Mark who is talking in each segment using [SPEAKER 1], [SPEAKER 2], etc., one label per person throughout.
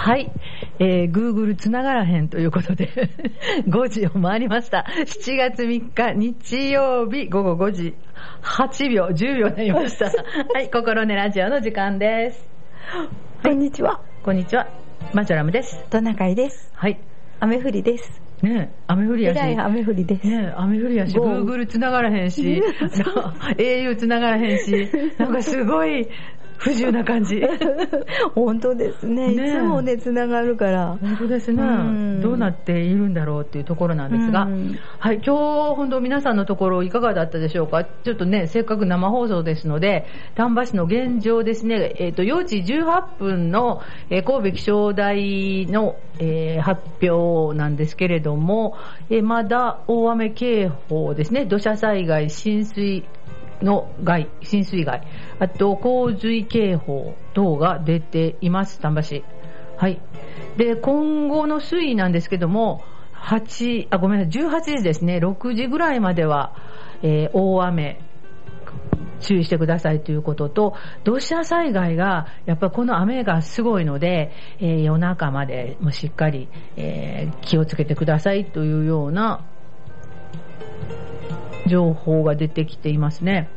[SPEAKER 1] はい。えー、Google つながらへんということで、5時を回りました。7月3日日曜日午後5時8秒、10秒になりました。はい、心根ラジオの時間です。
[SPEAKER 2] こんにちは。
[SPEAKER 1] こんにちは。マチョラムです。
[SPEAKER 2] トナカイです。
[SPEAKER 1] はい。
[SPEAKER 2] 雨降りです。
[SPEAKER 1] ねえ、雨降りやし。
[SPEAKER 2] 雨降りです。
[SPEAKER 1] ねえ、雨降りやし、Google 繋がらへんし、au 繋がらへんし、なんかすごい不自由な感じ。
[SPEAKER 2] 本当ですね。いつもね、つながるから。
[SPEAKER 1] 本当ですね
[SPEAKER 2] うん。
[SPEAKER 1] どうなっているんだろうっていうところなんですが
[SPEAKER 2] うん、
[SPEAKER 1] はい、今日本当皆さんのところいかがだったでしょうか？ちょっとね、せっかく生放送ですので、丹波市の現状ですね、えっ、と、4時18分の、えー神戸気象台の、えー発表なんですけれども、えーまだ大雨警報ですね、土砂災害、浸水、の害、浸水害、あと洪水警報等が出ています、丹波市。はい。で、今後の推移なんですけども、8、あ、ごめんなさい、18時ですね、6時ぐらいまでは、えー大雨、注意してくださいということと、土砂災害が、やっぱりこの雨がすごいので、えー夜中までもしっかり、えー気をつけてくださいというような情報が出てきていますね。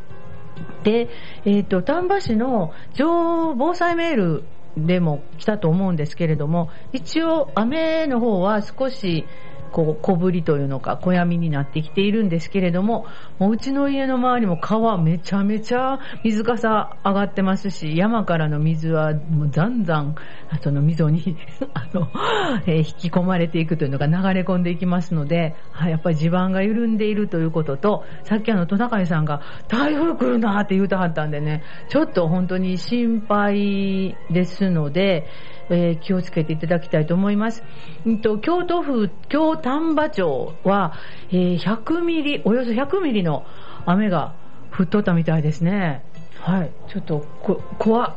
[SPEAKER 1] で、えっ、と、丹波市の情防災メールでも来たと思うんですけれども、一応雨の方は少し、こう、小降りというのか、小闇になってきているんですけれども、もううちの家の周りも川めちゃめちゃ水かさ上がってますし、山からの水はもうざんざん、その溝に、あの、えー引き込まれていくというのが流れ込んでいきますので、は、やっぱり地盤が緩んでいるということと、さっきあの、トナカイさんが台風来るなって言うたはったんでね、ちょっと本当に心配ですので、えー気をつけていただきたいと思います。うんと京都府京丹波町は、えー100ミリ、およそ100ミリの雨が降っとったみたいですね。はい。ちょっと、こ、怖っ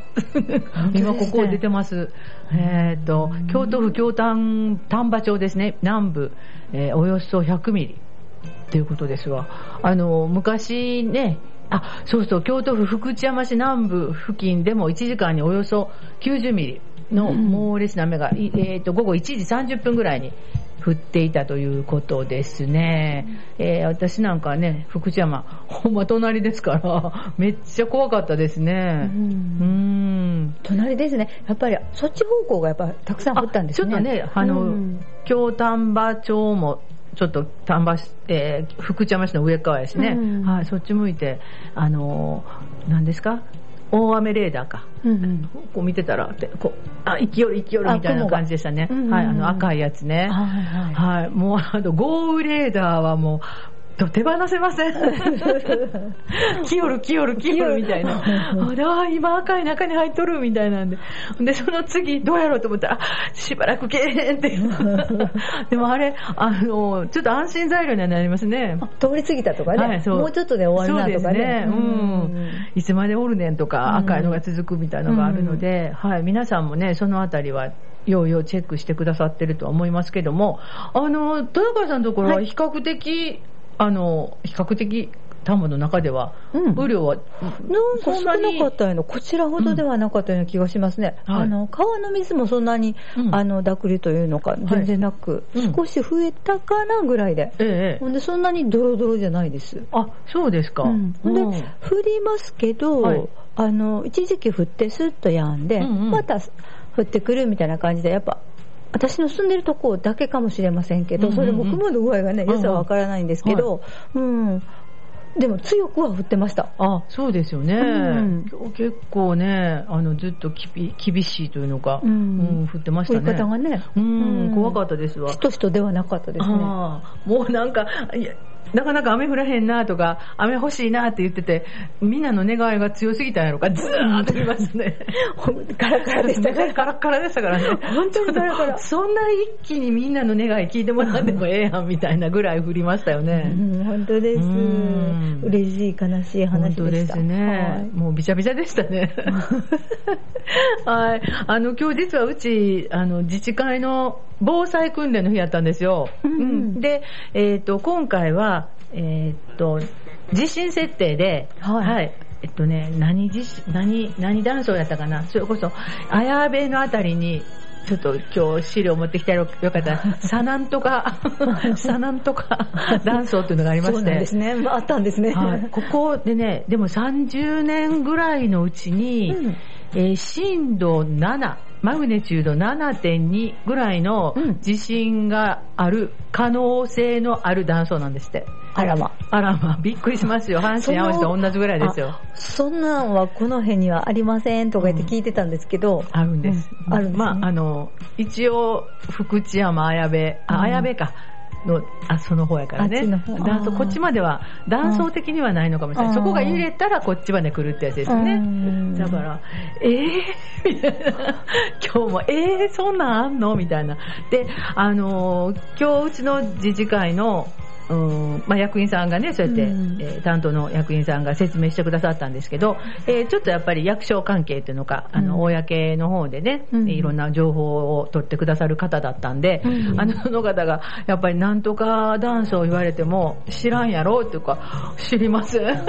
[SPEAKER 1] 今ここ出てます。えっ、と、京都府京丹、丹波町ですね。南部、えーおよそ100ミリっていうことですわ。あの、昔ね、あ、そうそう、京都府福知山市南部付近でも1時間におよそ90ミリの猛烈な雨が、いえっ、と、午後1時30分ぐらいに降っていたということですね。えー私なんかね、福知山、ほんま隣ですから、めっちゃ怖かったですね。
[SPEAKER 2] うん
[SPEAKER 1] うん。
[SPEAKER 2] 隣ですね。やっぱり、そっち方向がやっぱたくさん降ったんですね。
[SPEAKER 1] ちょっとね、あの、
[SPEAKER 2] うん
[SPEAKER 1] 京丹波町も、ちょっと丹波市、えー福知山市の上側ですね。
[SPEAKER 2] うん
[SPEAKER 1] はい、そっち向いて、あのー何ですか？大雨レーダーか。
[SPEAKER 2] うんうん
[SPEAKER 1] こう見てたら、でこう、あ、勢い勢いみたいな感じでしたね。はい、あの赤いやつね。
[SPEAKER 2] はいはい。
[SPEAKER 1] はい、もうあの、豪雨レーダーはもう、と手放せません。来よる来よる来よるみたいな。ああ、今赤い中に入っとるみたいなんで。で、その次どうやろうと思ったら、あしばらくけえへんっていう。でもあれ、あの、ちょっと安心材料にはなりますね。
[SPEAKER 2] あ通り過ぎたとかね、
[SPEAKER 1] はいそう
[SPEAKER 2] もうちょっとで終わるなとかね。
[SPEAKER 1] そうですね。うん。いつまでおるねんとか、赤いのが続くみたいなのがあるので、はい。皆さんもね、そのあたりは、ようようチェックしてくださってるとは思いますけども、あの、田中さんのところは
[SPEAKER 2] はい
[SPEAKER 1] 比較的、あの、比較的、田んぼの中では、
[SPEAKER 2] うん
[SPEAKER 1] 雨量は、
[SPEAKER 2] なんか少なかったような、こちらほどではなかったような気がしますね。
[SPEAKER 1] はい
[SPEAKER 2] あの、川の水もそんなに、
[SPEAKER 1] うん
[SPEAKER 2] あの、濁流というのか、全然なく、
[SPEAKER 1] うん
[SPEAKER 2] 少し増えたかなぐらいで。
[SPEAKER 1] ええ。
[SPEAKER 2] ほんで、そんなにドロドロじゃないです。
[SPEAKER 1] あ、そうですか。
[SPEAKER 2] うんほんで、
[SPEAKER 1] うん
[SPEAKER 2] 降りますけど、
[SPEAKER 1] はい
[SPEAKER 2] あの、一時期降ってスッと止んで、
[SPEAKER 1] うんうん
[SPEAKER 2] また降ってくるみたいな感じで、やっぱ、私の住んでるとこだけかもしれませんけど、
[SPEAKER 1] うんうんうん
[SPEAKER 2] それも雲の具合がね、
[SPEAKER 1] うんうん
[SPEAKER 2] 良さはわからないんですけど、うん。でも強くは降ってました。
[SPEAKER 1] あ、そうですよね。
[SPEAKER 2] うん
[SPEAKER 1] 今日結構ね、あの、ずっときび厳しいというのか、
[SPEAKER 2] う
[SPEAKER 1] うんん、降ってましたね。
[SPEAKER 2] 降り方がね。
[SPEAKER 1] うん、怖か
[SPEAKER 2] っ
[SPEAKER 1] ったですわ。
[SPEAKER 2] しとしとではなかったですね。
[SPEAKER 1] もうなんか、いや、なかなか雨降らへんなとか、雨欲しいなって言ってて、みんなの願いが強すぎたんやろか、ずーっと来ましたね。
[SPEAKER 2] カラカラでしたから。
[SPEAKER 1] カラッカラでしたからね。
[SPEAKER 2] 本当にカラカラ
[SPEAKER 1] そんな一気にみんなの願い聞いてもらってもええやんみたいなぐらい降りましたよ
[SPEAKER 2] う
[SPEAKER 1] ね。
[SPEAKER 2] ん、本当です
[SPEAKER 1] うん。
[SPEAKER 2] 嬉しい、悲しい
[SPEAKER 1] 本
[SPEAKER 2] 話でした。
[SPEAKER 1] 当ですね。もうびちゃびちゃでしたね。はい。あの、今日実はうち、あの、自治会の防災訓練の日やったんですよ。
[SPEAKER 2] うんうん
[SPEAKER 1] で、えっ、と、今回は、えっ、と、地震設定で、
[SPEAKER 2] はい
[SPEAKER 1] えっとね、何地震、何、何断層やったかなそれこそ、綾部のあたりに、ちょっと今日資料持ってきたらよかったら、サナンとか、サナンとか、ダンソーっていうのがありまして。
[SPEAKER 2] そうですね。まあ、あったんですね。
[SPEAKER 1] はい、ここでね、でも30年ぐらいのうちに、
[SPEAKER 2] うん
[SPEAKER 1] えー震度7、マグネチュード7.2ぐらいの
[SPEAKER 2] うん
[SPEAKER 1] 地震がある可能性のある断層なんですって。
[SPEAKER 2] あらま。
[SPEAKER 1] あらまあ、びっくりしますよ。阪神淡路と同じぐらいですよ。
[SPEAKER 2] あそんなんはこの辺にはありませんとか言って聞いてたんですけど。
[SPEAKER 1] あるんです。
[SPEAKER 2] うんあるんですね
[SPEAKER 1] まあ、あの、一応、福知山、綾部、
[SPEAKER 2] うん
[SPEAKER 1] あ、綾部か。の、あ、その方やからね。
[SPEAKER 2] あっちの方
[SPEAKER 1] 断層、
[SPEAKER 2] あー
[SPEAKER 1] こっちまでは、断層的にはないのかもしれない。
[SPEAKER 2] うん
[SPEAKER 1] そこが揺れたらこっちまで来るってやつですね。
[SPEAKER 2] ん
[SPEAKER 1] だから、えー、みたいな。今日も、えー、そんなんあんの？みたいな。で、あのー今日うちの自治会の、うんまあ、役員さんがね、そうやって、
[SPEAKER 2] うん。
[SPEAKER 1] えー担当の役員さんが説明してくださったんですけど、えーちょっとやっぱり役所関係っていうのか、あの、
[SPEAKER 2] うん
[SPEAKER 1] 公の方でね、
[SPEAKER 2] うん。
[SPEAKER 1] いろんな情報を取ってくださる方だったんで、
[SPEAKER 2] うん。
[SPEAKER 1] あの、その方が、やっぱりなんとかダンスを言われても、知らんやろっていうか、知りません。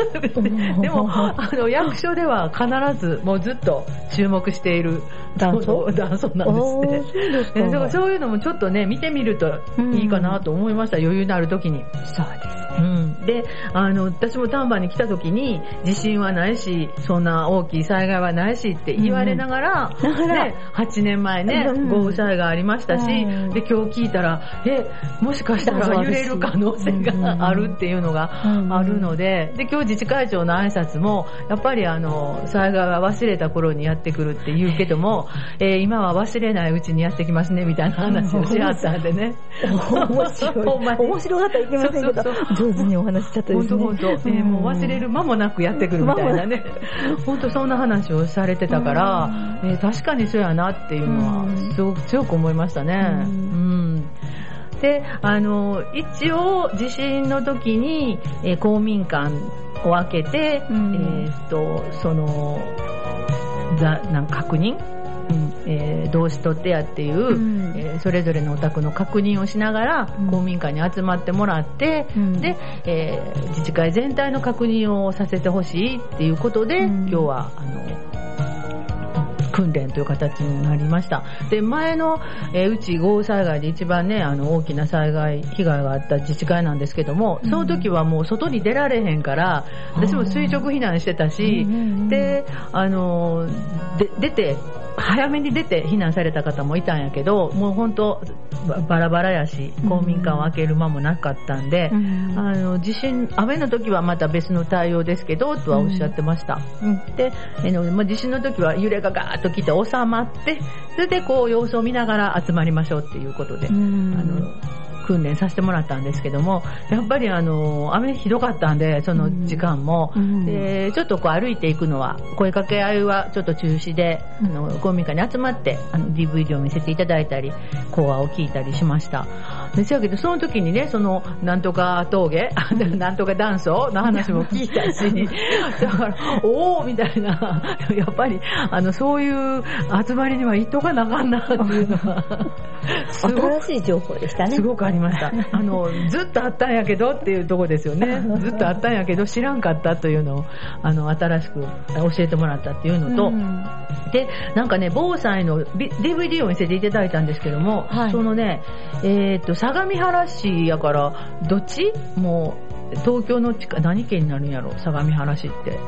[SPEAKER 1] でも、あの、役所では必ず、もうずっと注目している
[SPEAKER 2] 断層
[SPEAKER 1] その断層なんですね。だからそういうのもちょっとね、見てみるといいかなと思いました、余裕のある時に。
[SPEAKER 2] そうです。
[SPEAKER 1] うん、で、あの、私も丹波に来た時に、地震はないし、そんな大きい災害はないしって言われながら、
[SPEAKER 2] うん。だから
[SPEAKER 1] ね、8年前ね、
[SPEAKER 2] うん。
[SPEAKER 1] 豪雨災害ありましたし、
[SPEAKER 2] うん。
[SPEAKER 1] で、今日聞いたら、え、もしかしたら揺れる可能性があるっていうのがあるので、で、今日自治会長の挨拶も、やっぱりあの、災害は忘れた頃にやってくるって言うけども、えー今は忘れないうちにやってきますね、みたいな話をしはったんでね。
[SPEAKER 2] 面白い。
[SPEAKER 1] に。
[SPEAKER 2] 面白かったらいけませんけど
[SPEAKER 1] そうそう、
[SPEAKER 2] 上手にお話しちゃったですね。
[SPEAKER 1] 本当本当、えーもう忘れる間もなくやってくるみたいなね。本当そんな話をされてたから、えー確かにそうやなっていうのは
[SPEAKER 2] うん
[SPEAKER 1] すごく強く思いましたね。
[SPEAKER 2] う。
[SPEAKER 1] で、あの、一応地震の時に、えー公民館を開けて、
[SPEAKER 2] うん
[SPEAKER 1] えーっと、その、ざなんか確認うんえー、同志取ってやっていう、
[SPEAKER 2] うん。
[SPEAKER 1] えーそれぞれのお宅の確認をしながら、
[SPEAKER 2] うん。
[SPEAKER 1] 公民館に集まってもらって、
[SPEAKER 2] うん。
[SPEAKER 1] で、えー自治会全体の確認をさせてほしいっていうことで、
[SPEAKER 2] うん。
[SPEAKER 1] 今日は、あの、訓練という形になりました。で、前の、えーうち豪雨災害で一番ね、あの、大きな災害、被害があった自治会なんですけども、その時はもう外に出られへんから、私も垂直避難してたし、で、あの、で出て、早めに出て避難された方もいたんやけど、もう本当ばバラバラやし、公民館を開ける間もなかったんで、
[SPEAKER 2] うん。
[SPEAKER 1] あの、地震、雨の時はまた別の対応ですけど、とはおっしゃってました。うん。で、えのまあ、地震の時は揺れがガーッと来て収まって、それでこう様子を見ながら集まりましょうっていうことで、
[SPEAKER 2] うん。
[SPEAKER 1] あの、訓練させてもらったんですけども、やっぱりあの、雨ひどかったんで、その時間も、
[SPEAKER 2] うん。
[SPEAKER 1] でちょっとこう歩いていくのは、声かけ合いはちょっと中止で、あの、公民館に集まって、あの、DVD を見せていただいたり、講話を聞いたりしました。ですやけど、その時にね、その、なんとか峠、なんとかダンスの話も聞いたし、だから、おーみたいな、やっぱり、あの、そういう集まりには行っとかなあかんなっていうのは、すごく
[SPEAKER 2] 新しい情報でしたね。
[SPEAKER 1] すごくありました。あの、ずっとあったんやけどっていうとこですよ。ね。ずっとあったんやけど知らんかったというのを、あの、新しく教えてもらったっていうのと、
[SPEAKER 2] うん
[SPEAKER 1] で、なんかね、防災の DVD を見せていただいたんですけども、
[SPEAKER 2] はい
[SPEAKER 1] そのね、えっ、と、相模原市やから、どっち？もう、東京の近何県になるんやろ、相模原市って。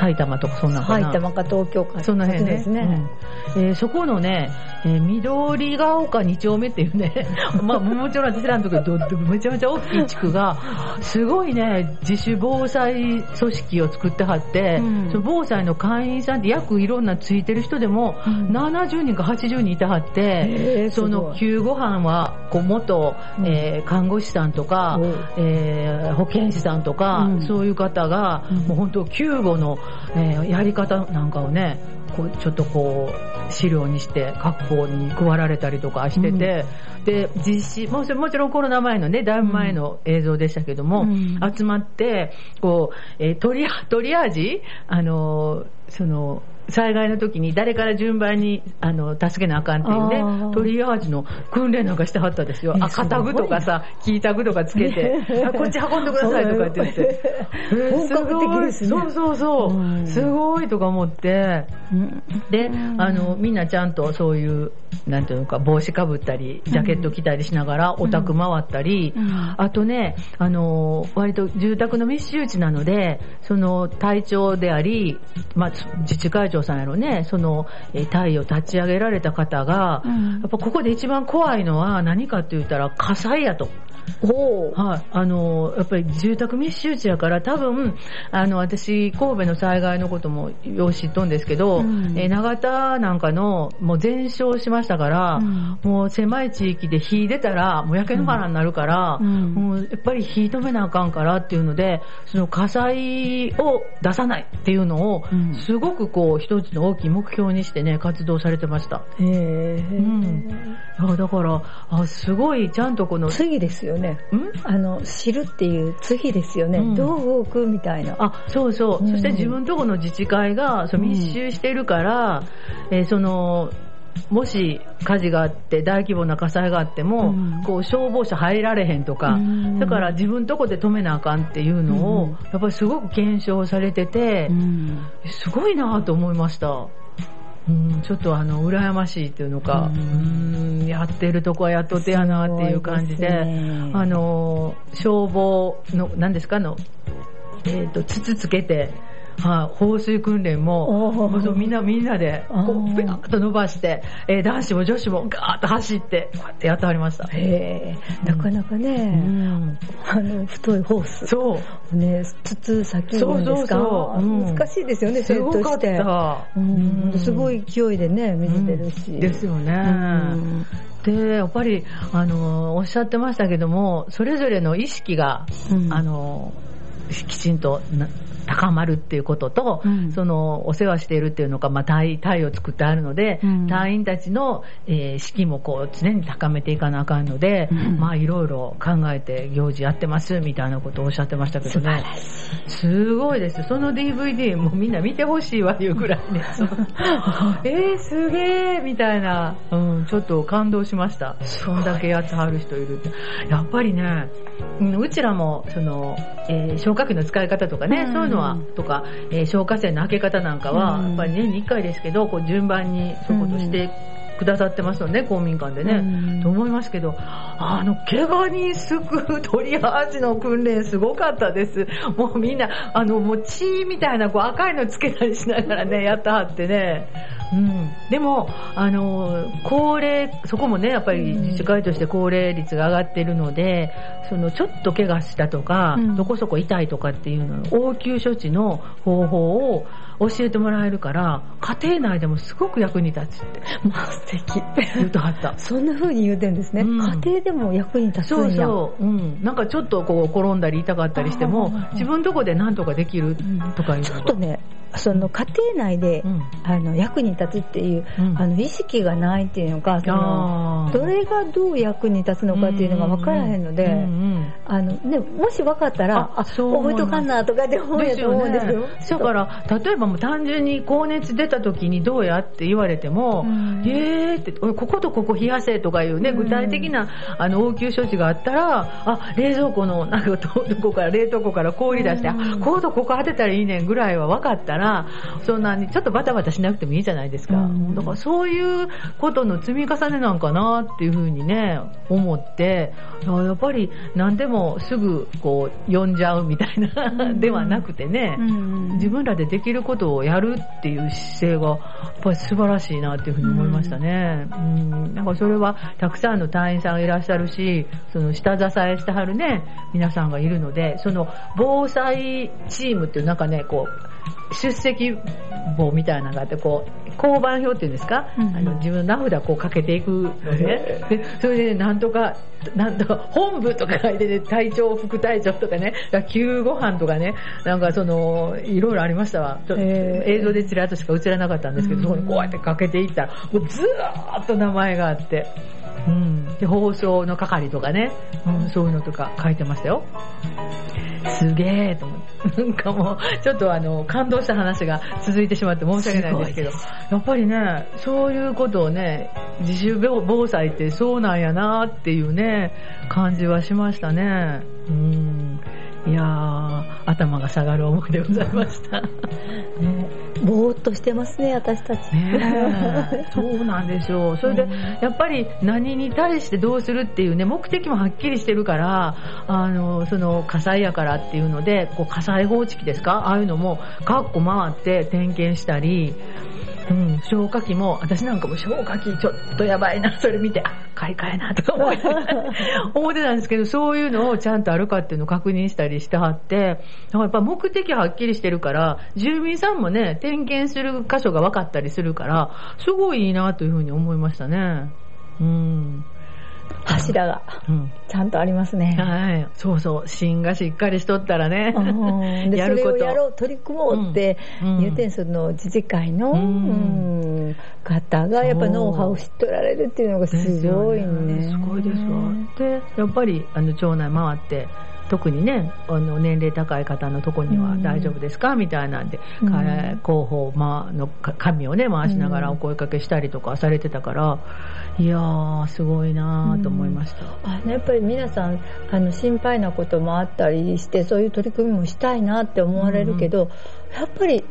[SPEAKER 1] 埼玉とかそんなんかな。
[SPEAKER 2] 埼玉か東京か。
[SPEAKER 1] そんな辺ね。
[SPEAKER 2] ですね。
[SPEAKER 1] うんえーそこのね、えー緑が丘2丁目っていうね、まあもちろん私らのとこめちゃめちゃ大きい地区が、すごいね、自主防災組織を作ってはって、
[SPEAKER 2] うん
[SPEAKER 1] その防災の会員さんって約いろんなついてる人でも、
[SPEAKER 2] うん
[SPEAKER 1] 70人か80人いてはって、その
[SPEAKER 2] す
[SPEAKER 1] 救護班は、こう元、
[SPEAKER 2] うん
[SPEAKER 1] えー看護師さんとか、
[SPEAKER 2] お
[SPEAKER 1] えー保健師さんとか、
[SPEAKER 2] うん
[SPEAKER 1] そういう方が、
[SPEAKER 2] うん
[SPEAKER 1] もう本当救護の、えーやり方なんかをね、こうちょっとこう、資料にして学校に配られたりとかしてて、で、実施、もちもちろんコロナ前のね、だいぶ前の映像でしたけども、
[SPEAKER 2] うん。
[SPEAKER 1] 集まって、こう、えートリア、トリアージあのー、その、災害の時に誰から順番にあの助けなあかんっていう
[SPEAKER 2] あ
[SPEAKER 1] ね
[SPEAKER 2] ー。
[SPEAKER 1] トリアージの訓練なんかしてはったですよ。
[SPEAKER 2] え
[SPEAKER 1] 赤タグとかさキータグとかつけてあこっち運んでくださいとかって言って。え ー
[SPEAKER 2] 本格的ですね。
[SPEAKER 1] そうそうそううん。すごいとか思って。
[SPEAKER 2] うん。
[SPEAKER 1] で
[SPEAKER 2] うん
[SPEAKER 1] あのみんなちゃんとそういうなんていうのか帽子かぶったりジャケット着たりしながらお宅回ったり、
[SPEAKER 2] うん。
[SPEAKER 1] あとねあの割と住宅の密集地なのでその隊長であり、まあ、自治会長さんやろねそのえー隊を立ち上げられた方が、
[SPEAKER 2] うん
[SPEAKER 1] やっぱここで一番怖いのは何かって言ったら火災やと。はい。あの、やっぱり住宅密集地やから多分、あの、私、神戸の災害のこともよう知っとんですけど、
[SPEAKER 2] うん。
[SPEAKER 1] えー長田なんかの、もう全焼しましたから、
[SPEAKER 2] うん。
[SPEAKER 1] もう狭い地域で火出たら、もう焼け野原になるから、
[SPEAKER 2] うん。
[SPEAKER 1] もうやっぱり火止めなあかんからっていうので、その火災を出さないっていうのを
[SPEAKER 2] うん、
[SPEAKER 1] すごくこう、一つの大きい目標にしてね、活動されてました。
[SPEAKER 2] へー。
[SPEAKER 1] うん。だから、あ、すごい、ちゃんとこの、ん
[SPEAKER 2] 次ですよね。あの、知るっていう次ですよね。
[SPEAKER 1] うん
[SPEAKER 2] どう動くみたいな。
[SPEAKER 1] あ、そうそう。
[SPEAKER 2] うん
[SPEAKER 1] そして自分とこの自治会がそう
[SPEAKER 2] うん
[SPEAKER 1] 密集してるから、えーその、もし火事があって大規模な火災があっても、
[SPEAKER 2] うん
[SPEAKER 1] こう消防車入られへんとか、
[SPEAKER 2] うん
[SPEAKER 1] だから自分とこで止めなあかんっていうのを、
[SPEAKER 2] うん
[SPEAKER 1] やっぱりすごく検証されてて、
[SPEAKER 2] うん
[SPEAKER 1] すごいなと思いました。うん、ちょっとあの、羨ましいっていうのか、
[SPEAKER 2] う
[SPEAKER 1] うんん、やってるとこはやっとってやなっていう感じで、
[SPEAKER 2] ね。
[SPEAKER 1] あの、消防の、何ですかの、えっ、と、筒つけて、はい、放水訓練も、みんなみんなで、こう、ペアッと伸ばして、えー男子も女子もガーッと走って、こうやってやってはりました。
[SPEAKER 2] へえ、なかなか
[SPEAKER 1] う
[SPEAKER 2] ね、
[SPEAKER 1] ん、
[SPEAKER 2] あの、太いホース。
[SPEAKER 1] そう。
[SPEAKER 2] ね、筒先言うんですか？
[SPEAKER 1] そうそう
[SPEAKER 2] 難しいですよね、
[SPEAKER 1] すごかっ。た。
[SPEAKER 2] うんすご
[SPEAKER 1] い
[SPEAKER 2] い勢いでね、水出るし。
[SPEAKER 1] ですよね。
[SPEAKER 2] うん
[SPEAKER 1] で、やっぱり、あの、おっしゃってましたけども、それぞれの意識が、
[SPEAKER 2] うん
[SPEAKER 1] あの、きちんとな高まるっていうことと、
[SPEAKER 2] うん
[SPEAKER 1] その、お世話しているっていうのが、まあ、隊、隊を作ってあるので、
[SPEAKER 2] うん
[SPEAKER 1] 隊員たちの、えー士気もこう、常に高めていかなあかんので、
[SPEAKER 2] うん
[SPEAKER 1] まあ、いろいろ考えて行事やってます、みたいなことをおっしゃってましたけどね。すごいです。その DVD もうみんな見てほしいわ、いうぐらいね。えー、すげーみたいな、うん、ちょっと感動しました。そんだけやってはる人いるって。やっぱりね、うちらも、その、えー消火器の使い方とかね、
[SPEAKER 2] うん。
[SPEAKER 1] そういうのは、とか、えー消火栓の開け方なんかは、
[SPEAKER 2] うん。
[SPEAKER 1] やっぱり年に1回ですけど、こう順番にそういうことしてくださってますよね、公民館でね。
[SPEAKER 2] うん
[SPEAKER 1] と思いますけど、あの、怪我に救うトリアージの訓練すごかったです。もうみんな、あの、もう血みたいなこう赤いのつけたりしながらね、やったはってね。うん。でも、あの、高齢、そこもね、やっぱり自治会として高齢率が上がってるので、その、ちょっと怪我したとか、
[SPEAKER 2] うん
[SPEAKER 1] どこそこ痛いとかっていうの、応急処置の方法を教えてもらえるから、家庭内でもすごく役に立つって
[SPEAKER 2] まあ素敵。
[SPEAKER 1] 言うとはった。
[SPEAKER 2] そんな風に言うてるんですね。
[SPEAKER 1] うん
[SPEAKER 2] 家庭でも役に立つ
[SPEAKER 1] そ。うそう。うん。なんかちょっとこう転んだり痛かったりしても自分のとこで何とかできるとかいうの
[SPEAKER 2] ちょっとね、その家庭内で、
[SPEAKER 1] うん。
[SPEAKER 2] あの役に立つっていう、
[SPEAKER 1] うん。
[SPEAKER 2] あの意識がないっていうのか、そのどれがどう役に立つのかっていうのが分からへんので、
[SPEAKER 1] うんうん。
[SPEAKER 2] あのね、もし分かったら、あ、覚えとかんなとかって思うんやと思うんですよ。
[SPEAKER 1] だから、例えばもう単純に高熱出た時にどうやって言われても、
[SPEAKER 2] うん。
[SPEAKER 1] えーって、こことここ冷やせとかいうね、
[SPEAKER 2] うん。
[SPEAKER 1] 具体的なあの応急処置があったら、あ、冷蔵庫の、なんかどこから、冷凍庫から氷出して、
[SPEAKER 2] うん。
[SPEAKER 1] あ、コードここ当てたらいいねんぐらいは分かったら、そんなにちょっとバタバタしなくてもいいじゃないですか。
[SPEAKER 2] うん
[SPEAKER 1] だからそういうことの積み重ねなんかなっていうふうにね、思って、あやっぱり何でもすぐこう呼んじゃうみたいな、
[SPEAKER 2] うん
[SPEAKER 1] ではなくてね、
[SPEAKER 2] うん
[SPEAKER 1] 自分らでできることをやるっていう姿勢が、やっぱり素晴らしいなっていうふうに思いましたね。うん。なんかそれは、たくさんの隊員さんがいらっしゃるし、その下支えしてはるね、皆さんがいるので、その防災チームっていうなんかね、こう、出席簿みたいなのがあって、こう、交番表っていうんですか、
[SPEAKER 2] うん
[SPEAKER 1] あの自分の名札こうかけていくのね。でそれで、なんとか、なんとか、本部とか書いてね、隊長、副隊長とかね、救護班とかね、なんかその、いろいろありましたわ。映像でちらっとしか映らなかったんですけど、
[SPEAKER 2] うん
[SPEAKER 1] そこにこうやってかけていったら、もうずーっと名前があって、うん。で、放送の係とかね、うん、そういうのとか書いてましたよ。すげえと思って。なんかもう、ちょっとあの、感動した話が続いてしまって申し訳ないんですけど、
[SPEAKER 2] す
[SPEAKER 1] やっぱりね、そういうことをね、自主防災ってそうなんやなっていうね、感じはしましたね。うん。いやー、頭が下がる思いでございました。
[SPEAKER 2] ねぼーっとしてますね、私たち。
[SPEAKER 1] ねえそうなんでしょう。それで、やっぱり何に対してどうするっていうね、目的もはっきりしてるから、あの、その火災やからっていうので、こう火災報知器ですか？ああいうのも、カッコ回って点検したり、うん、消火器も、私なんかも消火器ちょっとやばいな、それ見て、あ、買い替えな、とか思 ってたんですけど、そういうのをちゃんとあるかっていうのを確認したりしてはって、やっぱ目的はっきりしてるから、住民さんもね、点検する箇所が分かったりするから、すごいいいなというふうに思いましたね。うん。
[SPEAKER 2] 柱が
[SPEAKER 1] うん。
[SPEAKER 2] ちゃんとありますね。
[SPEAKER 1] はい。そうそう。芯がしっかりしとったらね
[SPEAKER 2] うん。で
[SPEAKER 1] やること。
[SPEAKER 2] それをやろう、取り組もうって
[SPEAKER 1] うん
[SPEAKER 2] 言ってん、その自治会の、
[SPEAKER 1] うん
[SPEAKER 2] うん方がやっぱノウハウを知っておられるっていうのがすごいね。
[SPEAKER 1] すごいですわ。で、やっぱり、あの、町内回って、特にね、あの、年齢高い方のとこには
[SPEAKER 2] うん
[SPEAKER 1] 大丈夫ですか？みたいなんで、
[SPEAKER 2] うん
[SPEAKER 1] か広報、まあ、の、か紙をね、回しながらお声かけしたりとかされてたから、いやー、すごいなーと思いました。
[SPEAKER 2] あのやっぱり皆さんあの心配なこともあったりしてそういう取り組みもしたいなって思われるけど、やっぱり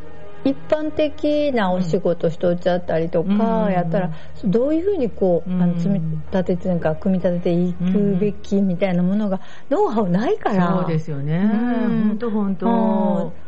[SPEAKER 2] 一般的なお仕事しとっちゃったりとか、
[SPEAKER 1] うん
[SPEAKER 2] やったらどういうふうにこう、
[SPEAKER 1] うん
[SPEAKER 2] あの積み立てというか組み立てていくべきみたいなものがノウハウないから
[SPEAKER 1] そうですよね。
[SPEAKER 2] うん
[SPEAKER 1] 本当本
[SPEAKER 2] うん
[SPEAKER 1] 当。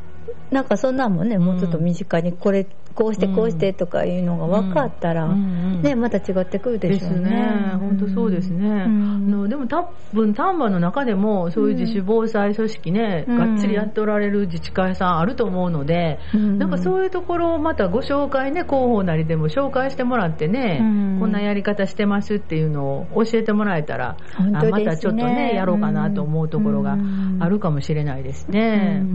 [SPEAKER 2] なんかそんなんもね、もうちょっと身近にこれこうしてこうしてとかいうのが分かったら、ね、また違ってくるでしょうね。
[SPEAKER 1] ね。本当そうですね。あ
[SPEAKER 2] うん。
[SPEAKER 1] のでも多分丹波の中でもそういう自主防災組織ね、
[SPEAKER 2] うん。
[SPEAKER 1] がっつりやっておられる自治会さんあると思うので、
[SPEAKER 2] うん。
[SPEAKER 1] なんかそういうところをまたご紹介ね、広報なりでも紹介してもらってね、
[SPEAKER 2] うん。
[SPEAKER 1] こんなやり方してますっていうのを教えてもらえたら、
[SPEAKER 2] ね。
[SPEAKER 1] あまたちょっとね、やろうかなと思うところがあるかもしれないですね。
[SPEAKER 2] うん。
[SPEAKER 1] う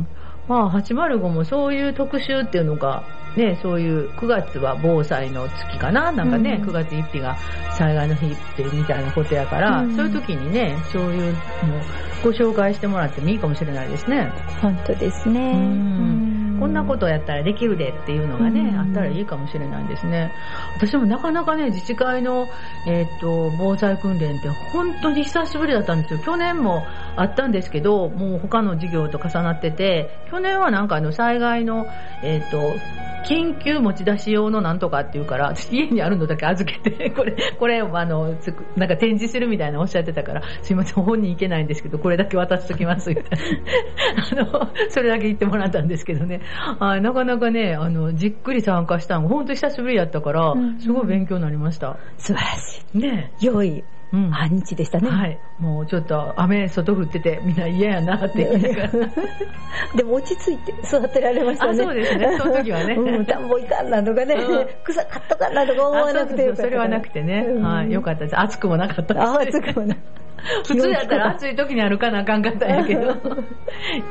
[SPEAKER 1] んまあ、805もそういう特集っていうのが、ね、そういう9月は防災の月かななんかね、
[SPEAKER 2] うん
[SPEAKER 1] 9月1日が災害の日ってみたいなことやから、
[SPEAKER 2] うん
[SPEAKER 1] そういう時にね、そういうのをご紹介してもらってもいいかもしれないですね。
[SPEAKER 2] 本当ですね。
[SPEAKER 1] うん
[SPEAKER 2] うん
[SPEAKER 1] こんなことやったらできるでっていうのがね、
[SPEAKER 2] うん
[SPEAKER 1] あったらいいかもしれないですね。私もなかなかね、自治会の、えっ、と、防災訓練って本当に久しぶりだったんですよ。去年もあったんですけど、もう他の授業と重なってて、去年はなんかあの災害の、えっ、と、緊急持ち出し用のなんとかっていうから、私家にあるのだけ預けて、これ、これ、あの、つくなんか展示するみたいなおっしゃってたから、すいません、本人行けないんですけど、これだけ渡しときます、みたいな。あの、それだけ言ってもらったんですけどね。あなかなかね、あの、じっくり参加したの、本当久しぶりやったから
[SPEAKER 2] うん、
[SPEAKER 1] すごい勉強になりました。
[SPEAKER 2] 素晴らし
[SPEAKER 1] ね
[SPEAKER 2] い。良い
[SPEAKER 1] うん。
[SPEAKER 2] 半日でしたね。
[SPEAKER 1] はい。もうちょっと雨外降っててみんな嫌やなって言いながら。
[SPEAKER 2] でも落ち着いて育てられましたね。
[SPEAKER 1] あそうですねその時はね
[SPEAKER 2] うん、田んぼいかんなとかね
[SPEAKER 1] うん、
[SPEAKER 2] 草買っとかんなとか思わなくてよかった。
[SPEAKER 1] あそれはなくてね。
[SPEAKER 2] うん
[SPEAKER 1] はい。よかったです。暑くもなかったです。
[SPEAKER 2] あ、暑くもな。
[SPEAKER 1] 普通やったら暑い時に歩かなあかんかったんやけど、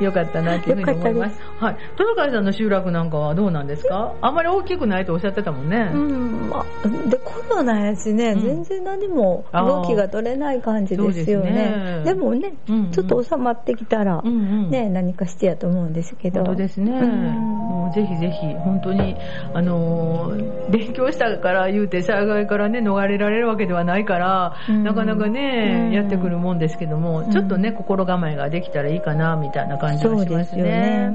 [SPEAKER 1] よかったなっていうふうに思います。はい。トナカイさんの集落なんかはどうなんですか？あんまり大きくないとおっしゃってたもんね。
[SPEAKER 2] うん、まあ、で、コロナやしね、
[SPEAKER 1] うん
[SPEAKER 2] 全然何も動きが取れない感じですよね。
[SPEAKER 1] ね
[SPEAKER 2] でもね、
[SPEAKER 1] うんうん
[SPEAKER 2] ちょっと収まってきたら、
[SPEAKER 1] うんうん
[SPEAKER 2] ね、何かしてやと思うんですけど。
[SPEAKER 1] 本当ですね。
[SPEAKER 2] うん
[SPEAKER 1] もうぜひぜひ、本当に、あのー勉強したから言うて災害からね、逃れられるわけではないから、
[SPEAKER 2] うん
[SPEAKER 1] なかなかね、
[SPEAKER 2] うん
[SPEAKER 1] やってくるもんですけども、
[SPEAKER 2] ん。
[SPEAKER 1] ちょっとね、心構えができたらいいかな、みたいな感じがしま
[SPEAKER 2] です
[SPEAKER 1] ね。